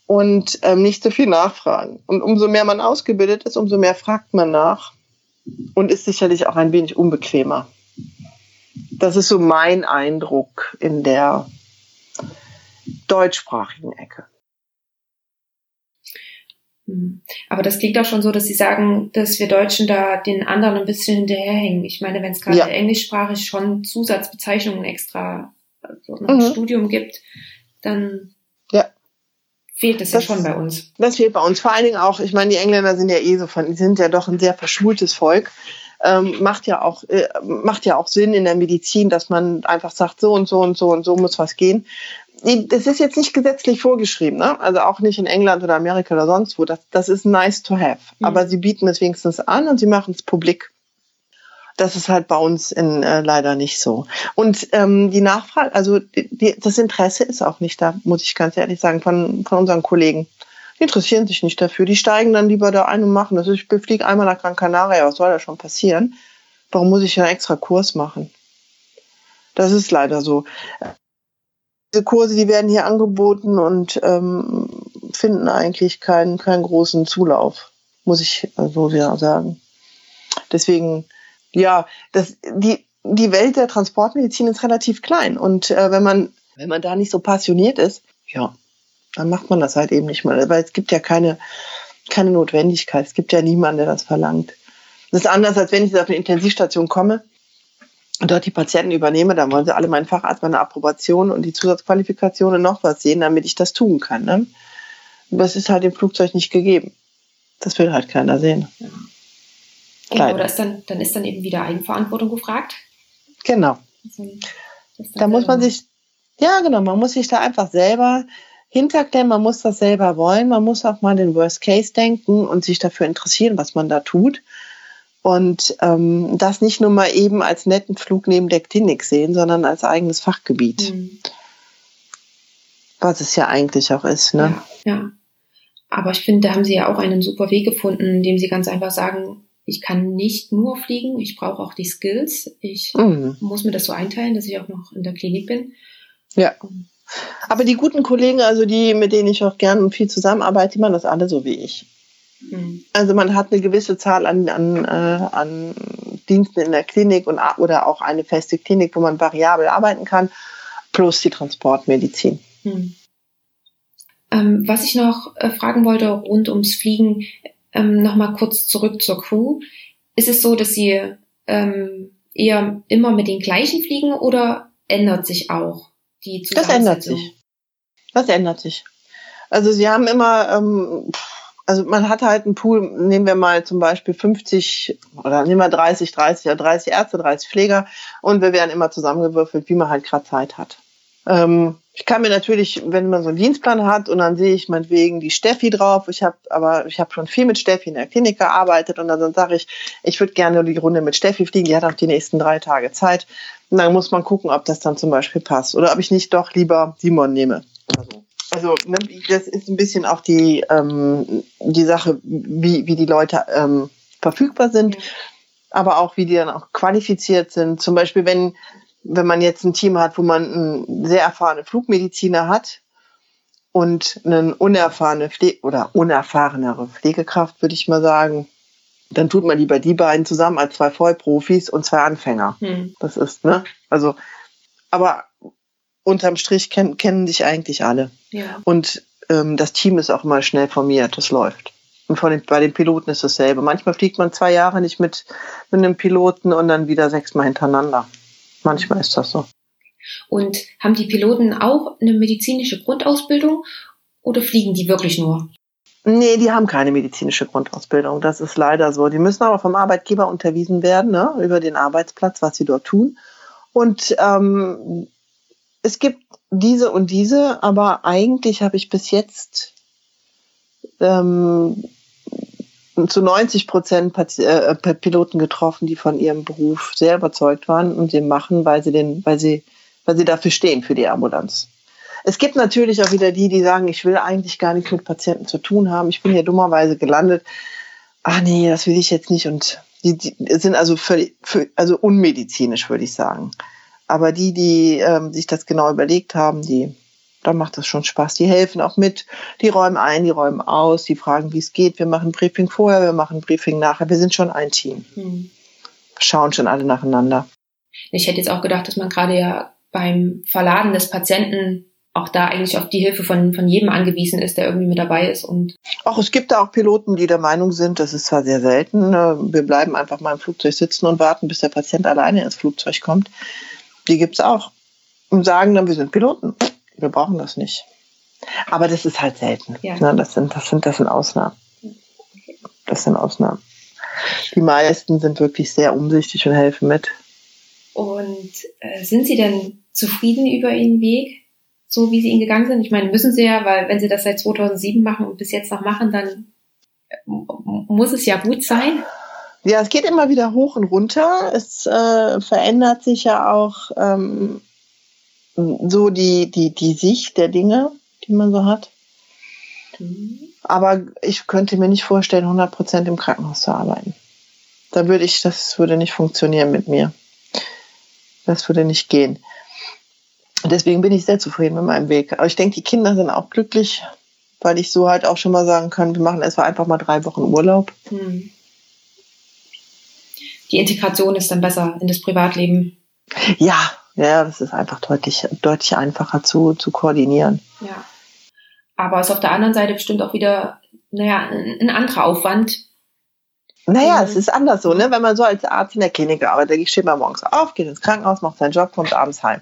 und ähm, nicht so viel nachfragen. Und umso mehr man ausgebildet ist, umso mehr fragt man nach und ist sicherlich auch ein wenig unbequemer. Das ist so mein Eindruck in der deutschsprachigen Ecke. Hm. Aber das klingt auch schon so, dass Sie sagen, dass wir Deutschen da den anderen ein bisschen hinterherhängen. Ich meine, wenn es gerade ja. englischsprachig schon Zusatzbezeichnungen extra also noch mhm. Studium gibt, dann ja. fehlt es ja schon bei uns. Das fehlt bei uns. Vor allen Dingen auch, ich meine, die Engländer sind ja eh so von, die sind ja doch ein sehr verschultes Volk. Ähm, macht ja auch äh, macht ja auch Sinn in der Medizin, dass man einfach sagt, so und so und so und so muss was gehen das ist jetzt nicht gesetzlich vorgeschrieben, ne? also auch nicht in England oder Amerika oder sonst wo. Das, das ist nice to have. Mhm. Aber sie bieten es wenigstens an und sie machen es publik. Das ist halt bei uns in, äh, leider nicht so. Und ähm, die Nachfrage, also die, das Interesse ist auch nicht da, muss ich ganz ehrlich sagen, von, von unseren Kollegen. Die interessieren sich nicht dafür. Die steigen dann lieber da ein und machen das. Ich fliege einmal nach Gran Canaria, was soll da schon passieren? Warum muss ich einen extra Kurs machen? Das ist leider so diese Kurse, die werden hier angeboten und ähm, finden eigentlich keinen, keinen großen Zulauf, muss ich so sehr sagen. Deswegen, ja, das, die, die Welt der Transportmedizin ist relativ klein und äh, wenn man wenn man da nicht so passioniert ist, ja, dann macht man das halt eben nicht mal, weil es gibt ja keine keine Notwendigkeit, es gibt ja niemanden, der das verlangt. Das ist anders, als wenn ich auf eine Intensivstation komme dort die Patienten übernehme, dann wollen sie alle meinen Facharzt, meine Approbation und die Zusatzqualifikation und noch was sehen, damit ich das tun kann. Ne? Das ist halt im Flugzeug nicht gegeben. Das will halt keiner sehen. Ja. Genau, da ist dann, dann ist dann eben wieder Eigenverantwortung gefragt. Genau. da muss man sich, ja genau, man muss sich da einfach selber hinterklemmen, man muss das selber wollen, man muss auch mal den Worst Case denken und sich dafür interessieren, was man da tut. Und ähm, das nicht nur mal eben als netten Flug neben der Klinik sehen, sondern als eigenes Fachgebiet. Mhm. Was es ja eigentlich auch ist. Ne? Ja, ja. Aber ich finde, da haben Sie ja auch einen super Weg gefunden, indem Sie ganz einfach sagen, ich kann nicht nur fliegen, ich brauche auch die Skills. Ich mhm. muss mir das so einteilen, dass ich auch noch in der Klinik bin. Ja. Aber die guten Kollegen, also die, mit denen ich auch gerne und viel zusammenarbeite, die machen das alle so wie ich. Mhm. Also man hat eine gewisse Zahl an, an, äh, an Diensten in der Klinik und, oder auch eine feste Klinik, wo man variabel arbeiten kann, plus die Transportmedizin. Mhm. Ähm, was ich noch äh, fragen wollte rund ums Fliegen, ähm, nochmal kurz zurück zur Crew. Ist es so, dass Sie ähm, eher immer mit den gleichen fliegen oder ändert sich auch die Zusammensetzung? Das ändert sich. Das ändert sich. Also Sie haben immer, ähm, also man hat halt einen Pool, nehmen wir mal zum Beispiel 50 oder nehmen wir 30, 30 oder 30 Ärzte, 30 Pfleger und wir werden immer zusammengewürfelt, wie man halt gerade Zeit hat. Ähm, ich kann mir natürlich, wenn man so einen Dienstplan hat und dann sehe ich meinetwegen die Steffi drauf, ich habe aber ich habe schon viel mit Steffi in der Klinik gearbeitet und dann sage ich, ich würde gerne die Runde mit Steffi fliegen, die hat auch die nächsten drei Tage Zeit. Und dann muss man gucken, ob das dann zum Beispiel passt oder ob ich nicht doch lieber Simon nehme. Also, also ne, das ist ein bisschen auch die, ähm, die Sache, wie, wie die Leute ähm, verfügbar sind, aber auch wie die dann auch qualifiziert sind. Zum Beispiel, wenn wenn man jetzt ein Team hat, wo man einen sehr erfahrenen Flugmediziner hat und einen unerfahrene Pflege oder unerfahrenere Pflegekraft, würde ich mal sagen, dann tut man lieber die beiden zusammen als zwei Vollprofis und zwei Anfänger. Hm. Das ist, ne? Also, aber unterm Strich kennen, kennen dich eigentlich alle. Ja. Und ähm, das Team ist auch mal schnell formiert, das läuft. Und den, bei den Piloten ist dasselbe. Manchmal fliegt man zwei Jahre nicht mit, mit einem Piloten und dann wieder sechsmal hintereinander. Manchmal ist das so. Und haben die Piloten auch eine medizinische Grundausbildung oder fliegen die wirklich nur? Nee, die haben keine medizinische Grundausbildung. Das ist leider so. Die müssen aber vom Arbeitgeber unterwiesen werden, ne, über den Arbeitsplatz, was sie dort tun. Und ähm, es gibt diese und diese, aber eigentlich habe ich bis jetzt ähm, zu 90 Prozent äh, Piloten getroffen, die von ihrem Beruf sehr überzeugt waren und den machen, weil sie den, weil sie, weil sie dafür stehen für die Ambulanz. Es gibt natürlich auch wieder die, die sagen, ich will eigentlich gar nichts mit Patienten zu tun haben. Ich bin hier dummerweise gelandet. Ach nee, das will ich jetzt nicht. Und die, die sind also völlig, also unmedizinisch, würde ich sagen. Aber die, die ähm, sich das genau überlegt haben, die dann macht das schon Spaß. Die helfen auch mit, die räumen ein, die räumen aus, die fragen, wie es geht. Wir machen Briefing vorher, wir machen Briefing nachher. Wir sind schon ein Team. Hm. Schauen schon alle nacheinander. Ich hätte jetzt auch gedacht, dass man gerade ja beim Verladen des Patienten auch da eigentlich auf die Hilfe von, von jedem angewiesen ist, der irgendwie mit dabei ist. Und auch es gibt da auch Piloten, die der Meinung sind, das ist zwar sehr selten, äh, wir bleiben einfach mal im Flugzeug sitzen und warten, bis der Patient alleine ins Flugzeug kommt. Die gibt's auch. Und sagen dann, wir sind Piloten wir brauchen das nicht. Aber das ist halt selten. Ja. Ne? Das, sind, das, sind, das sind Ausnahmen. Das sind Ausnahmen. Die meisten sind wirklich sehr umsichtig und helfen mit. Und äh, sind Sie denn zufrieden über Ihren Weg, so wie Sie ihn gegangen sind? Ich meine, müssen Sie ja, weil wenn Sie das seit 2007 machen und bis jetzt noch machen, dann äh, muss es ja gut sein. Ja, es geht immer wieder hoch und runter. Es äh, verändert sich ja auch ähm, so die, die, die Sicht der Dinge, die man so hat. Mhm. Aber ich könnte mir nicht vorstellen, 100 Prozent im Krankenhaus zu arbeiten. Da würde ich, das würde nicht funktionieren mit mir. Das würde nicht gehen. Deswegen bin ich sehr zufrieden mit meinem Weg. Aber ich denke, die Kinder sind auch glücklich, weil ich so halt auch schon mal sagen kann, wir machen erstmal einfach mal drei Wochen Urlaub. Mhm. Die Integration ist dann besser in das Privatleben. Ja, ja, das ist einfach deutlich, deutlich einfacher zu, zu koordinieren. Ja. Aber es ist auf der anderen Seite bestimmt auch wieder, naja, ein, anderer Aufwand. Naja, es ist anders so, ne? Wenn man so als Arzt in der Klinik arbeitet, steht man morgens auf, geht ins Krankenhaus, macht seinen Job, kommt abends heim.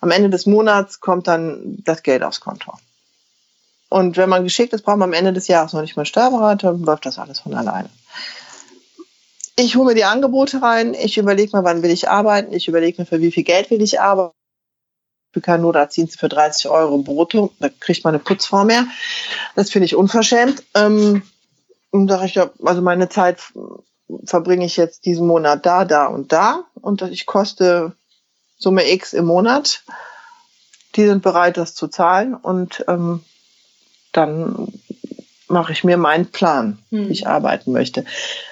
Am Ende des Monats kommt dann das Geld aufs Konto. Und wenn man geschickt ist, braucht man am Ende des Jahres noch nicht mal Steuerberater, läuft das alles von alleine ich hole mir die Angebote rein, ich überlege mir, wann will ich arbeiten, ich überlege mir, für wie viel Geld will ich arbeiten. Für kein Not ziehen sie für 30 Euro brutto, da kriegt man eine Putzfrau mehr. Das finde ich unverschämt. Ähm, und sage ich also meine Zeit verbringe ich jetzt diesen Monat da, da und da und ich koste Summe X im Monat. Die sind bereit, das zu zahlen und ähm, dann mache ich mir meinen Plan, hm. wie ich arbeiten möchte.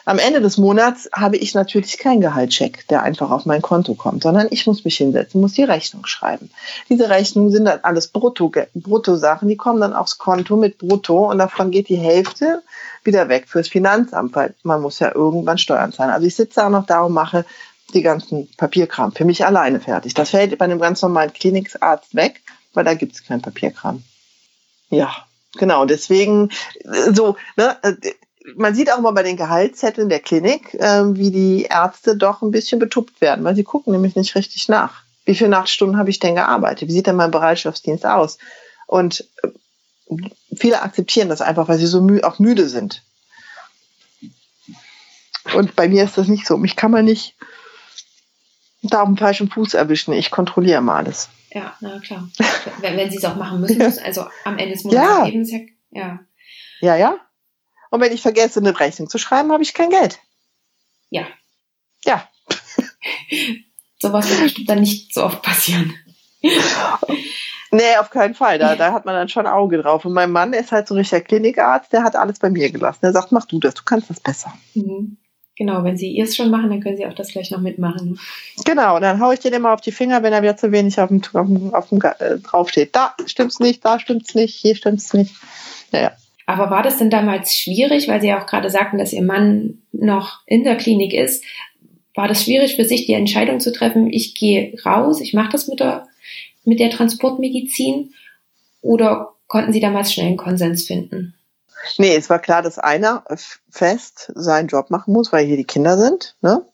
Am Ende des Monats habe ich natürlich keinen Gehaltscheck, der einfach auf mein Konto kommt, sondern ich muss mich hinsetzen, muss die Rechnung schreiben. Diese Rechnungen sind dann alles Brutto, Brutto-Sachen, die kommen dann aufs Konto mit Brutto und davon geht die Hälfte wieder weg fürs Finanzamt, weil man muss ja irgendwann Steuern zahlen. Also ich sitze auch noch da und mache die ganzen Papierkram für mich alleine fertig. Das fällt bei einem ganz normalen Klinikarzt weg, weil da gibt es keinen Papierkram. Ja, Genau, deswegen äh, so, ne, äh, man sieht auch mal bei den Gehaltszetteln der Klinik, äh, wie die Ärzte doch ein bisschen betuppt werden, weil sie gucken nämlich nicht richtig nach. Wie viele Nachtstunden habe ich denn gearbeitet? Wie sieht denn mein Bereitschaftsdienst aus? Und äh, viele akzeptieren das einfach, weil sie so mü auch müde sind. Und bei mir ist das nicht so. Mich kann man nicht da auf dem falschen Fuß erwischen. Ich kontrolliere mal alles. Ja, na klar. wenn, wenn sie es auch machen müssen, ja. also am Ende des Monats ja. ja, ja. Ja, ja. Und wenn ich vergesse, eine Rechnung zu schreiben, habe ich kein Geld. Ja. Ja. Sowas wird bestimmt dann nicht so oft passieren. Nee, auf keinen Fall. Da, da hat man dann schon Auge drauf. Und mein Mann ist halt so ein richtiger Klinikarzt, der hat alles bei mir gelassen. Der sagt, mach du das, du kannst das besser. Mhm. Genau, wenn Sie ihr es schon machen, dann können Sie auch das gleich noch mitmachen. Genau, und dann haue ich den immer auf die Finger, wenn er wieder zu wenig auf dem, auf dem, auf dem äh, draufsteht. Da stimmt's nicht, da stimmt's nicht, hier stimmt's nicht. Naja. Aber war das denn damals schwierig, weil Sie ja auch gerade sagten, dass Ihr Mann noch in der Klinik ist? War das schwierig für sich, die Entscheidung zu treffen, ich gehe raus, ich mache das mit der, mit der Transportmedizin? Oder konnten Sie damals schnell einen Konsens finden? Nee, es war klar, dass einer fest seinen Job machen muss, weil hier die Kinder sind. Ne?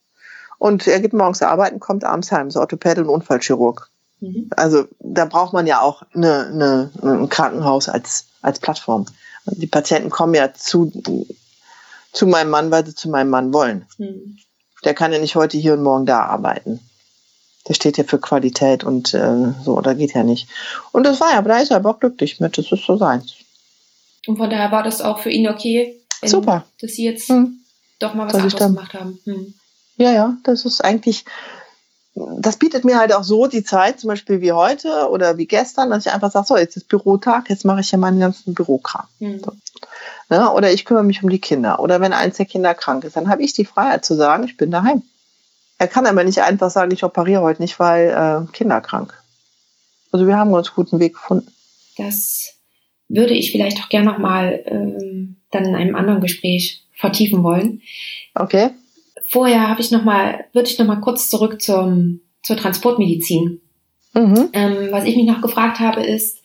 Und er geht morgens arbeiten, kommt abends heim, ist Orthopäde und Unfallchirurg. Mhm. Also da braucht man ja auch eine, eine, ein Krankenhaus als, als Plattform. Die Patienten kommen ja zu, zu meinem Mann, weil sie zu meinem Mann wollen. Mhm. Der kann ja nicht heute hier und morgen da arbeiten. Der steht ja für Qualität und äh, so, da geht ja nicht. Und das war ja, aber da ist er aber auch glücklich mit, das ist so seins. Und von daher war das auch für ihn okay, wenn, Super. dass sie jetzt hm. doch mal was Soll anderes gemacht haben. Hm. Ja, ja, das ist eigentlich, das bietet mir halt auch so die Zeit, zum Beispiel wie heute oder wie gestern, dass ich einfach sage, so, jetzt ist Bürotag, jetzt mache ich ja meinen ganzen Bürokram. Hm. So. Ja, oder ich kümmere mich um die Kinder. Oder wenn eins der Kinder krank ist, dann habe ich die Freiheit zu sagen, ich bin daheim. Er kann aber nicht einfach sagen, ich operiere heute nicht, weil äh, Kinder krank. Also wir haben uns guten Weg gefunden. Das würde ich vielleicht auch gerne nochmal ähm, dann in einem anderen Gespräch vertiefen wollen. Okay. Vorher habe ich noch mal, würde ich noch mal kurz zurück zum, zur Transportmedizin. Mhm. Ähm, was ich mich noch gefragt habe, ist,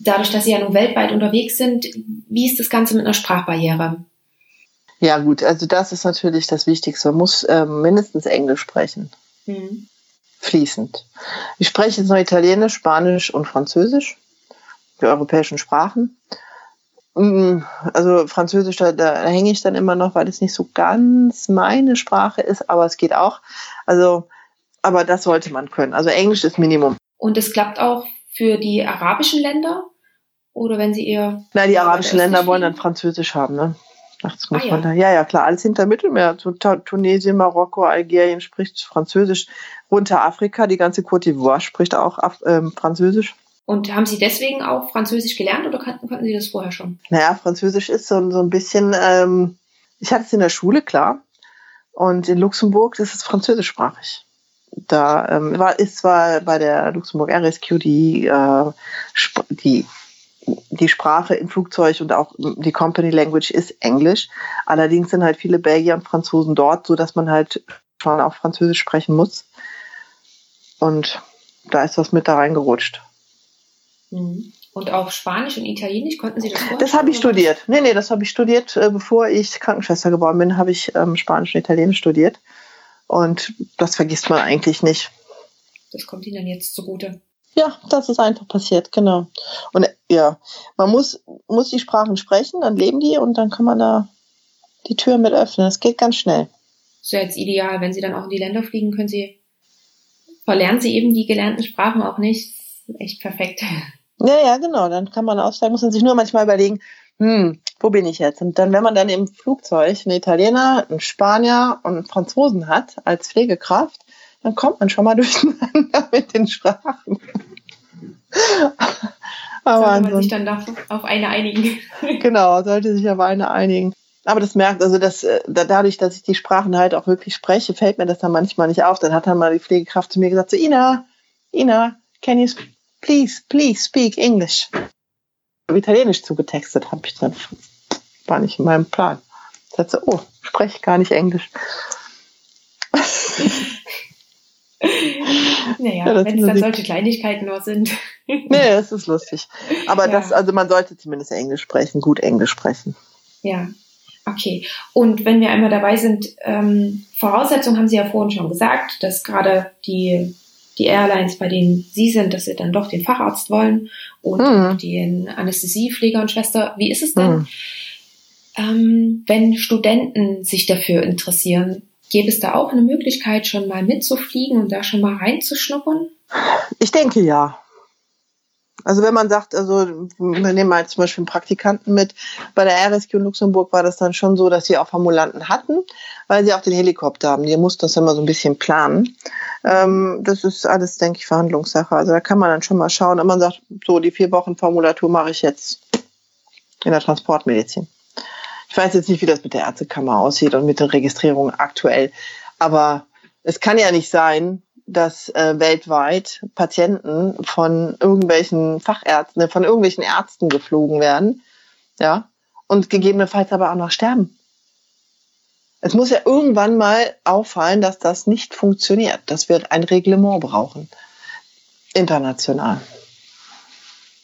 dadurch, dass Sie ja nun weltweit unterwegs sind, wie ist das Ganze mit einer Sprachbarriere? Ja gut, also das ist natürlich das Wichtigste. Man muss ähm, mindestens Englisch sprechen. Mhm. Fließend. Ich spreche jetzt noch Italienisch, Spanisch und Französisch die europäischen Sprachen. Mm, also Französisch, da, da hänge ich dann immer noch, weil es nicht so ganz meine Sprache ist, aber es geht auch. Also, aber das sollte man können. Also Englisch ist Minimum. Und es klappt auch für die arabischen Länder? Oder wenn sie eher. Na, die arabischen Länder wollen dann Französisch haben, ne? Nachts muss ah, man ja. da. Ja, ja, klar, alles hinter Mittelmeer. Tunesien, Marokko, Algerien spricht Französisch. Runter Afrika, die ganze Côte d'Ivoire spricht auch ähm, Französisch. Und haben Sie deswegen auch Französisch gelernt oder konnten, konnten Sie das vorher schon? Naja, Französisch ist so, so ein bisschen, ähm, ich hatte es in der Schule, klar. Und in Luxemburg ist es französischsprachig. Da ähm, war, ist zwar bei der Luxemburg RSQ die, äh, die, die Sprache im Flugzeug und auch die Company Language ist Englisch. Allerdings sind halt viele Belgier und Franzosen dort, so dass man halt schon auch Französisch sprechen muss. Und da ist das mit da reingerutscht. Mhm. Und auch Spanisch und Italienisch konnten Sie das vorher? Das habe ich studiert. Nee, nee, das habe ich studiert. Äh, bevor ich Krankenschwester geworden bin, habe ich ähm, Spanisch und Italienisch studiert. Und das vergisst man eigentlich nicht. Das kommt Ihnen dann jetzt zugute. Ja, das ist einfach passiert, genau. Und ja, man muss, muss die Sprachen sprechen, dann leben die und dann kann man da die Tür mit öffnen. Das geht ganz schnell. Das ist ja jetzt ideal. Wenn Sie dann auch in die Länder fliegen, können Sie, verlernen Sie eben die gelernten Sprachen auch nicht. echt perfekt. Ja, ja, genau. Dann kann man aussteigen, muss man sich nur manchmal überlegen, hm, wo bin ich jetzt? Und dann, wenn man dann im Flugzeug einen Italiener, einen Spanier und einen Franzosen hat als Pflegekraft, dann kommt man schon mal durcheinander mit den Sprachen. Aber sollte man sich dann auf, auf eine einigen. genau, sollte sich auf eine einigen. Aber das merkt, also das, äh, dadurch, dass ich die Sprachen halt auch wirklich spreche, fällt mir das dann manchmal nicht auf. Dann hat dann mal die Pflegekraft zu mir gesagt, so Ina, Ina, can you please, please speak English. Italienisch zugetextet habe ich dann. War nicht in meinem Plan. Ich dachte, oh, spreche gar nicht Englisch. naja, ja, wenn es dann solche Kleinigkeiten nur sind. nee, das ist lustig. Aber ja. das, also man sollte zumindest Englisch sprechen, gut Englisch sprechen. Ja. Okay. Und wenn wir einmal dabei sind, ähm, Voraussetzungen haben Sie ja vorhin schon gesagt, dass gerade die, die Airlines, bei denen Sie sind, dass Sie dann doch den Facharzt wollen und mhm. den Anästhesiepfleger und Schwester. Wie ist es denn, mhm. ähm, wenn Studenten sich dafür interessieren? Gäbe es da auch eine Möglichkeit, schon mal mitzufliegen und da schon mal reinzuschnuppern? Ich denke ja. Also wenn man sagt, also wir nehmen mal zum Beispiel einen Praktikanten mit, bei der RSQ in Luxemburg war das dann schon so, dass sie auch Formulanten hatten, weil sie auch den Helikopter haben. Die mussten das immer so ein bisschen planen. Ähm, das ist alles, denke ich, Verhandlungssache. Also da kann man dann schon mal schauen, wenn man sagt, so die vier Wochen Formulatur mache ich jetzt in der Transportmedizin. Ich weiß jetzt nicht, wie das mit der Ärztekammer aussieht und mit der Registrierung aktuell, aber es kann ja nicht sein, dass äh, weltweit Patienten von irgendwelchen Fachärzten, äh, von irgendwelchen Ärzten geflogen werden, ja, und gegebenenfalls aber auch noch sterben. Es muss ja irgendwann mal auffallen, dass das nicht funktioniert, dass wir ein Reglement brauchen. International.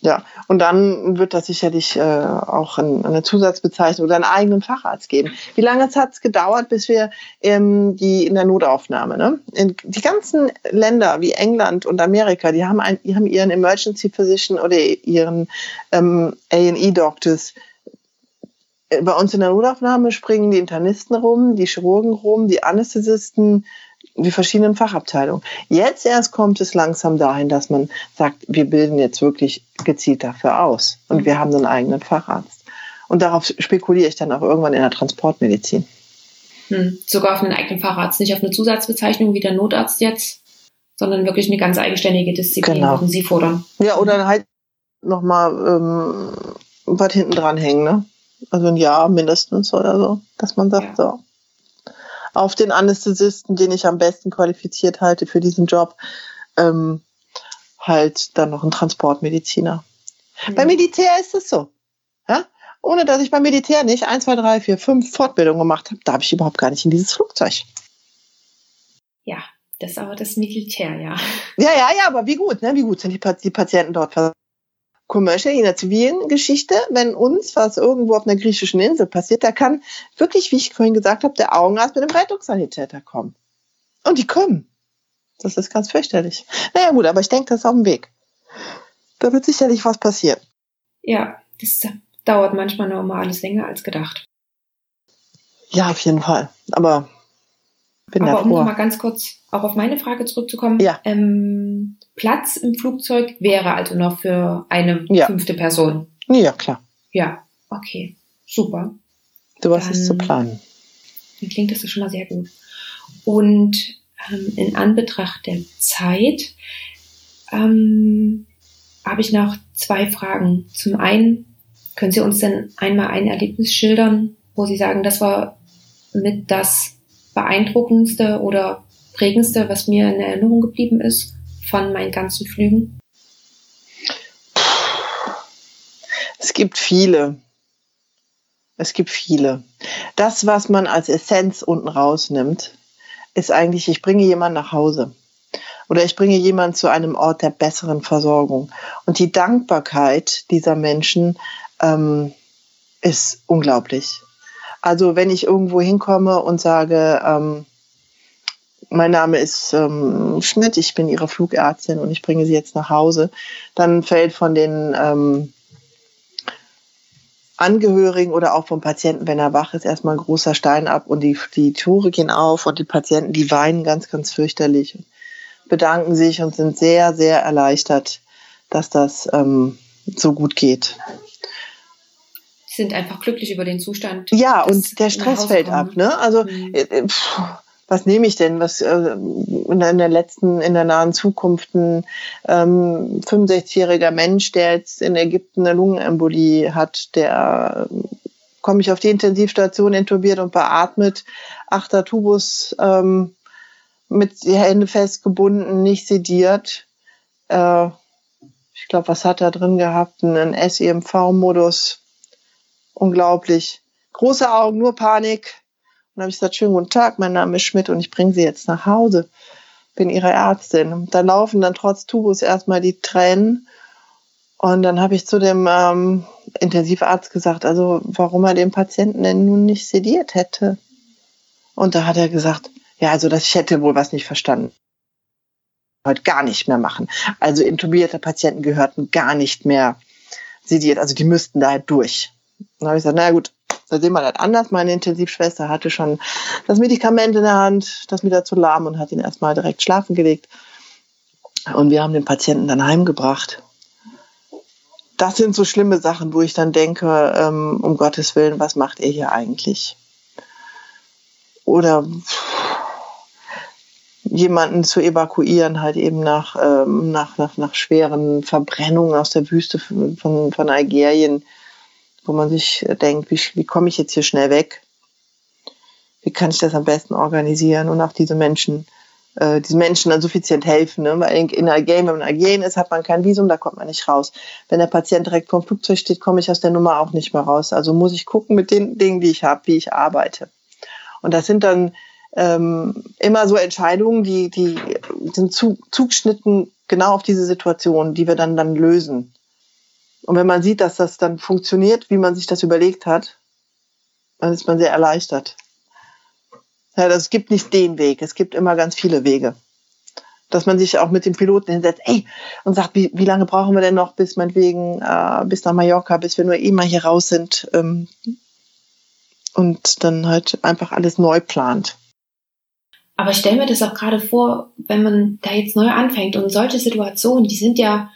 Ja, und dann wird das sicherlich äh, auch ein, eine Zusatzbezeichnung oder einen eigenen Facharzt geben. Wie lange hat es gedauert, bis wir ähm, die in der Notaufnahme, ne? In, die ganzen Länder wie England und Amerika, die haben, ein, die haben ihren Emergency Physician oder ihren ähm, A&E Doctors bei uns in der Notaufnahme springen die Internisten rum, die Chirurgen rum, die Anästhesisten, die verschiedenen Fachabteilungen. Jetzt erst kommt es langsam dahin, dass man sagt, wir bilden jetzt wirklich gezielt dafür aus und wir haben einen eigenen Facharzt. Und darauf spekuliere ich dann auch irgendwann in der Transportmedizin. Hm, sogar auf einen eigenen Facharzt, nicht auf eine Zusatzbezeichnung wie der Notarzt jetzt, sondern wirklich eine ganz eigenständige Disziplin, genau. würden Sie fordern. Ja, oder halt nochmal ähm, was hinten dran hängen, ne? Also ein Jahr mindestens oder so, dass man sagt, ja. so auf den Anästhesisten, den ich am besten qualifiziert halte für diesen Job, ähm, halt dann noch ein Transportmediziner. Mhm. Beim Militär ist es so. Ja? Ohne dass ich beim Militär nicht 1, 2, 3, 4, 5 Fortbildungen gemacht habe, darf ich überhaupt gar nicht in dieses Flugzeug. Ja, das ist aber das Militär, ja. Ja, ja, ja, aber wie gut, ne? Wie gut sind die, die Patienten dort Commercial in der zivilen Geschichte, wenn uns was irgendwo auf einer griechischen Insel passiert, da kann wirklich, wie ich vorhin gesagt habe, der Augenarzt mit dem Rettungssanitäter kommen. Und die kommen. Das ist ganz fürchterlich. Naja gut, aber ich denke, das ist auf dem Weg. Da wird sicherlich was passieren. Ja, das dauert manchmal noch mal alles länger als gedacht. Ja, auf jeden Fall. Aber bin Aber um noch mal ganz kurz auch auf meine Frage zurückzukommen. Ja. Ähm, Platz im Flugzeug wäre also noch für eine ja. fünfte Person. Ja, klar. Ja, okay. Super. Du hast es zu planen. Dann klingt das schon mal sehr gut. Und ähm, in Anbetracht der Zeit ähm, habe ich noch zwei Fragen. Zum einen, können Sie uns denn einmal ein Erlebnis schildern, wo Sie sagen, das war mit das beeindruckendste oder prägendste, was mir in Erinnerung geblieben ist von meinen ganzen Flügen? Es gibt viele. Es gibt viele. Das, was man als Essenz unten rausnimmt, ist eigentlich, ich bringe jemanden nach Hause. Oder ich bringe jemanden zu einem Ort der besseren Versorgung. Und die Dankbarkeit dieser Menschen ähm, ist unglaublich. Also wenn ich irgendwo hinkomme und sage, ähm, mein Name ist ähm, Schmidt, ich bin Ihre Flugärztin und ich bringe Sie jetzt nach Hause, dann fällt von den ähm, Angehörigen oder auch vom Patienten, wenn er wach ist, erstmal ein großer Stein ab und die, die Tore gehen auf und die Patienten, die weinen ganz, ganz fürchterlich, bedanken sich und sind sehr, sehr erleichtert, dass das ähm, so gut geht sind einfach glücklich über den Zustand. Ja, und der Stress fällt ab. Ne? Also mhm. Äh, äh, pff, was nehme ich denn? Was äh, in der letzten, in der nahen Zukunft ein ähm, 65-jähriger Mensch, der jetzt in Ägypten eine Lungenembolie hat, der äh, komme ich auf die Intensivstation intubiert und beatmet, achter Tubus ähm, mit die Hände festgebunden, nicht sediert. Äh, ich glaube, was hat er drin gehabt? Einen SEMV-Modus unglaublich. Große Augen, nur Panik. Dann habe ich gesagt, schönen guten Tag, mein Name ist Schmidt und ich bringe Sie jetzt nach Hause. Bin Ihre Ärztin. Und da laufen dann trotz Tubus erstmal die Tränen. Und dann habe ich zu dem ähm, Intensivarzt gesagt, also warum er den Patienten denn nun nicht sediert hätte. Und da hat er gesagt, ja, also das ich hätte wohl was nicht verstanden. Heute gar nicht mehr machen. Also intubierte Patienten gehörten gar nicht mehr sediert. Also die müssten da halt durch. Dann habe ich gesagt, na gut, da sehen wir das anders. Meine Intensivschwester hatte schon das Medikament in der Hand, das mir dazu lahm und hat ihn erstmal direkt schlafen gelegt. Und wir haben den Patienten dann heimgebracht. Das sind so schlimme Sachen, wo ich dann denke, ähm, um Gottes Willen, was macht ihr hier eigentlich? Oder jemanden zu evakuieren, halt eben nach, ähm, nach, nach, nach schweren Verbrennungen aus der Wüste von, von, von Algerien, wo man sich denkt, wie, wie komme ich jetzt hier schnell weg? Wie kann ich das am besten organisieren und auch diese Menschen, äh, diesen Menschen dann suffizient helfen? Ne? Weil in Algerien, wenn man in Algerien ist, hat man kein Visum, da kommt man nicht raus. Wenn der Patient direkt vom Flugzeug steht, komme ich aus der Nummer auch nicht mehr raus. Also muss ich gucken mit den Dingen, die ich habe, wie ich arbeite. Und das sind dann ähm, immer so Entscheidungen, die, die sind zu, zugeschnitten genau auf diese Situation, die wir dann, dann lösen. Und wenn man sieht, dass das dann funktioniert, wie man sich das überlegt hat, dann ist man sehr erleichtert. Ja, das gibt nicht den Weg, es gibt immer ganz viele Wege. Dass man sich auch mit dem Piloten hinsetzt, ey, und sagt, wie, wie lange brauchen wir denn noch bis meinetwegen, äh, bis nach Mallorca, bis wir nur eh mal hier raus sind. Ähm, und dann halt einfach alles neu plant. Aber ich stelle mir das auch gerade vor, wenn man da jetzt neu anfängt und solche Situationen, die sind ja,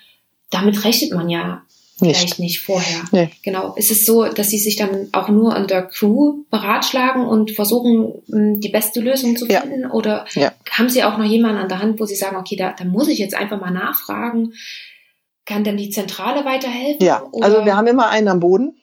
damit rechnet man ja nicht. vielleicht nicht vorher. Nee. Genau. Ist es so, dass sie sich dann auch nur an der Crew beratschlagen und versuchen, die beste Lösung zu finden? Ja. Oder ja. haben sie auch noch jemanden an der Hand, wo sie sagen, okay, da, da muss ich jetzt einfach mal nachfragen? Kann denn die Zentrale weiterhelfen? Ja, oder? also wir haben immer einen am Boden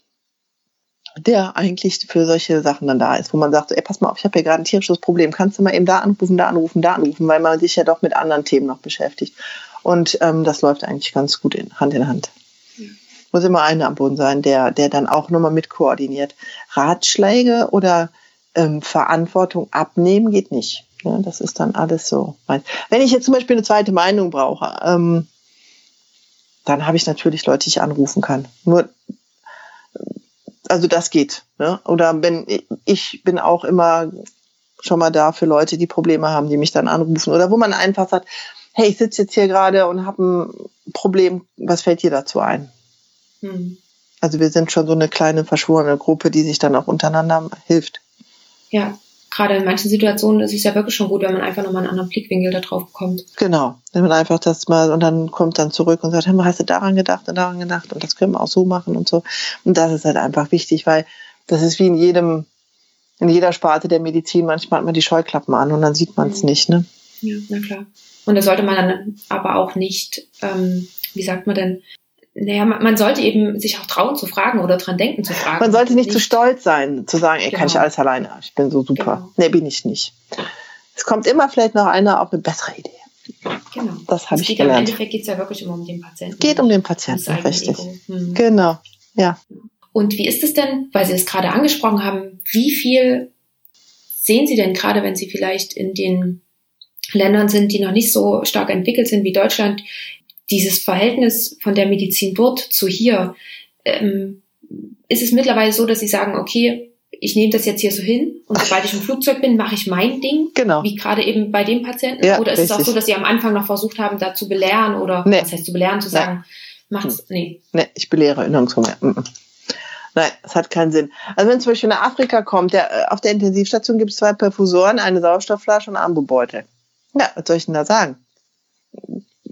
der eigentlich für solche Sachen dann da ist, wo man sagt, ey, pass mal auf, ich habe hier gerade ein tierisches Problem, kannst du mal eben da anrufen, da anrufen, da anrufen, weil man sich ja doch mit anderen Themen noch beschäftigt. Und ähm, das läuft eigentlich ganz gut in, Hand in Hand. Mhm. Muss immer einer am Boden sein, der, der dann auch nochmal mit koordiniert. Ratschläge oder ähm, Verantwortung abnehmen geht nicht. Ja, das ist dann alles so. Wenn ich jetzt zum Beispiel eine zweite Meinung brauche, ähm, dann habe ich natürlich Leute, die ich anrufen kann. Nur also das geht. Ne? Oder wenn ich bin auch immer schon mal da für Leute, die Probleme haben, die mich dann anrufen. Oder wo man einfach sagt, hey, ich sitze jetzt hier gerade und habe ein Problem, was fällt dir dazu ein? Hm. Also wir sind schon so eine kleine verschworene Gruppe, die sich dann auch untereinander hilft. Ja, gerade in manchen Situationen ist es ja wirklich schon gut, wenn man einfach nochmal einen anderen Blickwinkel da drauf bekommt. Genau, wenn man einfach das mal und dann kommt dann zurück und sagt, hey, hast du daran gedacht und daran gedacht und das können wir auch so machen und so. Und das ist halt einfach wichtig, weil das ist wie in jedem, in jeder Sparte der Medizin, manchmal hat man die Scheuklappen an und dann sieht man es mhm. nicht, ne? Ja, na klar. Und da sollte man dann aber auch nicht, ähm, wie sagt man denn, naja, man, man sollte eben sich auch trauen zu fragen oder dran denken zu fragen. Man sollte nicht, nicht zu stolz sein, zu sagen, ey, genau. kann ich genau. alles alleine, ich bin so super. Genau. Nee, bin ich nicht. Es kommt immer vielleicht noch einer auf eine bessere Idee. Genau. Das habe ich gelernt. Im Endeffekt geht es ja wirklich immer um den Patienten. Geht um den Patienten, richtig. Hm. Genau, ja. Und wie ist es denn, weil Sie es gerade angesprochen haben, wie viel sehen Sie denn gerade, wenn Sie vielleicht in den Ländern sind, die noch nicht so stark entwickelt sind wie Deutschland, dieses Verhältnis von der Medizin dort zu hier, ähm, ist es mittlerweile so, dass sie sagen, okay, ich nehme das jetzt hier so hin und sobald ich im Flugzeug bin, mache ich mein Ding, genau. wie gerade eben bei dem Patienten. Ja, oder ist richtig. es auch so, dass sie am Anfang noch versucht haben, da zu belehren oder nee. was heißt zu belehren, zu sagen, nee. macht's, hm. nee. Nee, ich belehre nirgendwo mehr. Nein, es hat keinen Sinn. Also wenn zum Beispiel nach Afrika kommt, der, äh, auf der Intensivstation gibt es zwei Perfusoren, eine Sauerstoffflasche und einen Ambubeutel. Ja, was soll ich denn da sagen?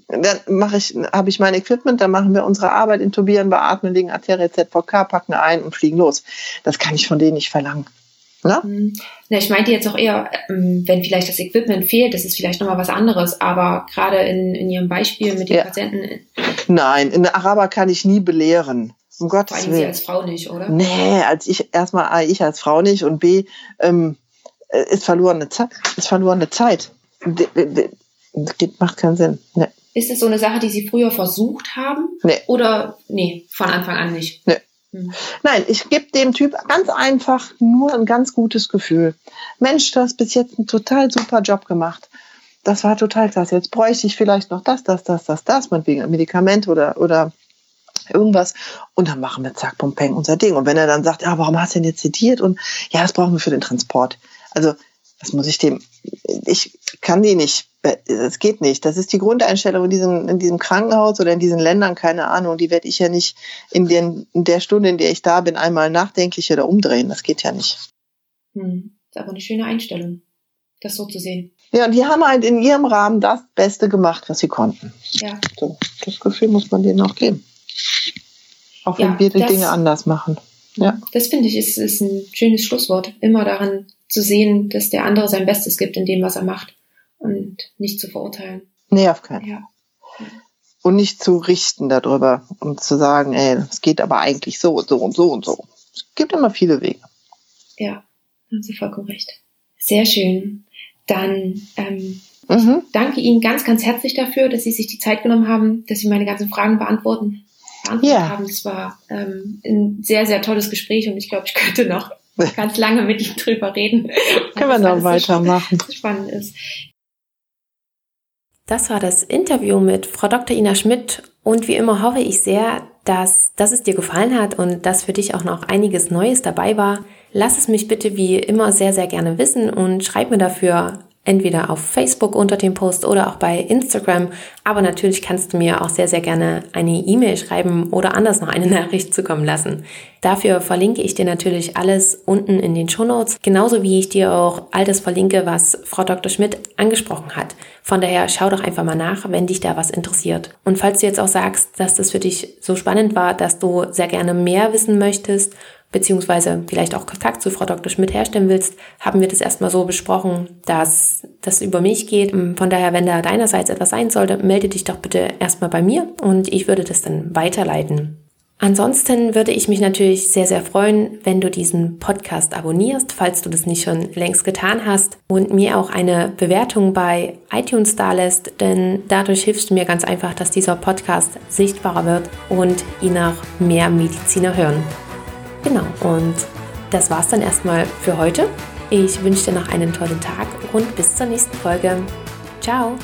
Dann mache ich, habe ich mein Equipment, dann machen wir unsere Arbeit, intubieren, beatmen, legen Arterie ZVK, packen ein und fliegen los. Das kann ich von denen nicht verlangen. Na? Hm. Na, ich meinte jetzt auch eher, ähm, wenn vielleicht das Equipment fehlt, das ist vielleicht nochmal was anderes, aber gerade in, in Ihrem Beispiel mit den ja. Patienten. Äh, Nein, in der Araber kann ich nie belehren. Um Gottes Vor allem Willen. Sie als Frau nicht, oder? Nee, als ich, erstmal A, ich als Frau nicht und B, ähm, äh, ist verlorene Zeit. Ist verlorene Zeit. Das macht keinen Sinn. Nee. Ist es so eine Sache, die Sie früher versucht haben? Nee. Oder nee, von Anfang an nicht? Nee. Hm. Nein, ich gebe dem Typ ganz einfach nur ein ganz gutes Gefühl. Mensch, du hast bis jetzt einen total super Job gemacht. Das war total klasse. Jetzt bräuchte ich vielleicht noch das, das, das, das, das, meinetwegen ein Medikament oder, oder irgendwas und dann machen wir zack, pum, peng, unser Ding. Und wenn er dann sagt, ja, warum hast du denn jetzt zitiert? Und ja, das brauchen wir für den Transport. Also, das muss ich dem, ich kann die nicht, es geht nicht. Das ist die Grundeinstellung in diesem, in diesem Krankenhaus oder in diesen Ländern, keine Ahnung. Die werde ich ja nicht in, den, in der Stunde, in der ich da bin, einmal nachdenklich oder umdrehen. Das geht ja nicht. Hm. Das ist aber eine schöne Einstellung, das so zu sehen. Ja, und die haben halt in ihrem Rahmen das Beste gemacht, was sie konnten. Ja. So, das Gefühl muss man denen auch geben. Auch wenn Ja, wir die das- Dinge anders machen. Ja. Das finde ich ist, ist ein schönes Schlusswort. Immer daran zu sehen, dass der andere sein Bestes gibt in dem, was er macht und nicht zu verurteilen. Nee, auf keinen. Ja. Und nicht zu richten darüber und zu sagen, ey, es geht aber eigentlich so und so und so und so. Es gibt immer viele Wege. Ja, haben Sie vollkommen recht. Sehr schön. Dann ähm, Mhm. danke Ihnen ganz, ganz herzlich dafür, dass Sie sich die Zeit genommen haben, dass Sie meine ganzen Fragen beantworten, beantwortet Ja. haben. Es war ähm, ein sehr, sehr tolles Gespräch und ich glaube, ich könnte noch ganz lange mit Ihnen drüber reden. Können wir weil noch weitermachen. so spannend ist. Das war das Interview mit Frau Dr. Ina Schmidt und wie immer hoffe ich sehr, dass, dass es dir gefallen hat und dass für dich auch noch einiges Neues dabei war. Lass es mich bitte wie immer sehr, sehr gerne wissen und schreib mir dafür entweder auf Facebook unter dem Post oder auch bei Instagram. Aber natürlich kannst du mir auch sehr, sehr gerne eine E-Mail schreiben oder anders noch eine Nachricht zukommen lassen. Dafür verlinke ich dir natürlich alles unten in den Shownotes, genauso wie ich dir auch all das verlinke, was Frau Dr. Schmidt angesprochen hat. Von daher schau doch einfach mal nach, wenn dich da was interessiert. Und falls du jetzt auch sagst, dass das für dich so spannend war, dass du sehr gerne mehr wissen möchtest, beziehungsweise vielleicht auch Kontakt zu Frau Dr. Schmidt herstellen willst, haben wir das erstmal so besprochen, dass das über mich geht. Von daher, wenn da deinerseits etwas sein sollte, melde dich doch bitte erstmal bei mir und ich würde das dann weiterleiten. Ansonsten würde ich mich natürlich sehr, sehr freuen, wenn du diesen Podcast abonnierst, falls du das nicht schon längst getan hast und mir auch eine Bewertung bei iTunes dalässt, denn dadurch hilfst du mir ganz einfach, dass dieser Podcast sichtbarer wird und ihn auch mehr Mediziner hören. Genau, und das war's dann erstmal für heute. Ich wünsche dir noch einen tollen Tag und bis zur nächsten Folge. Ciao!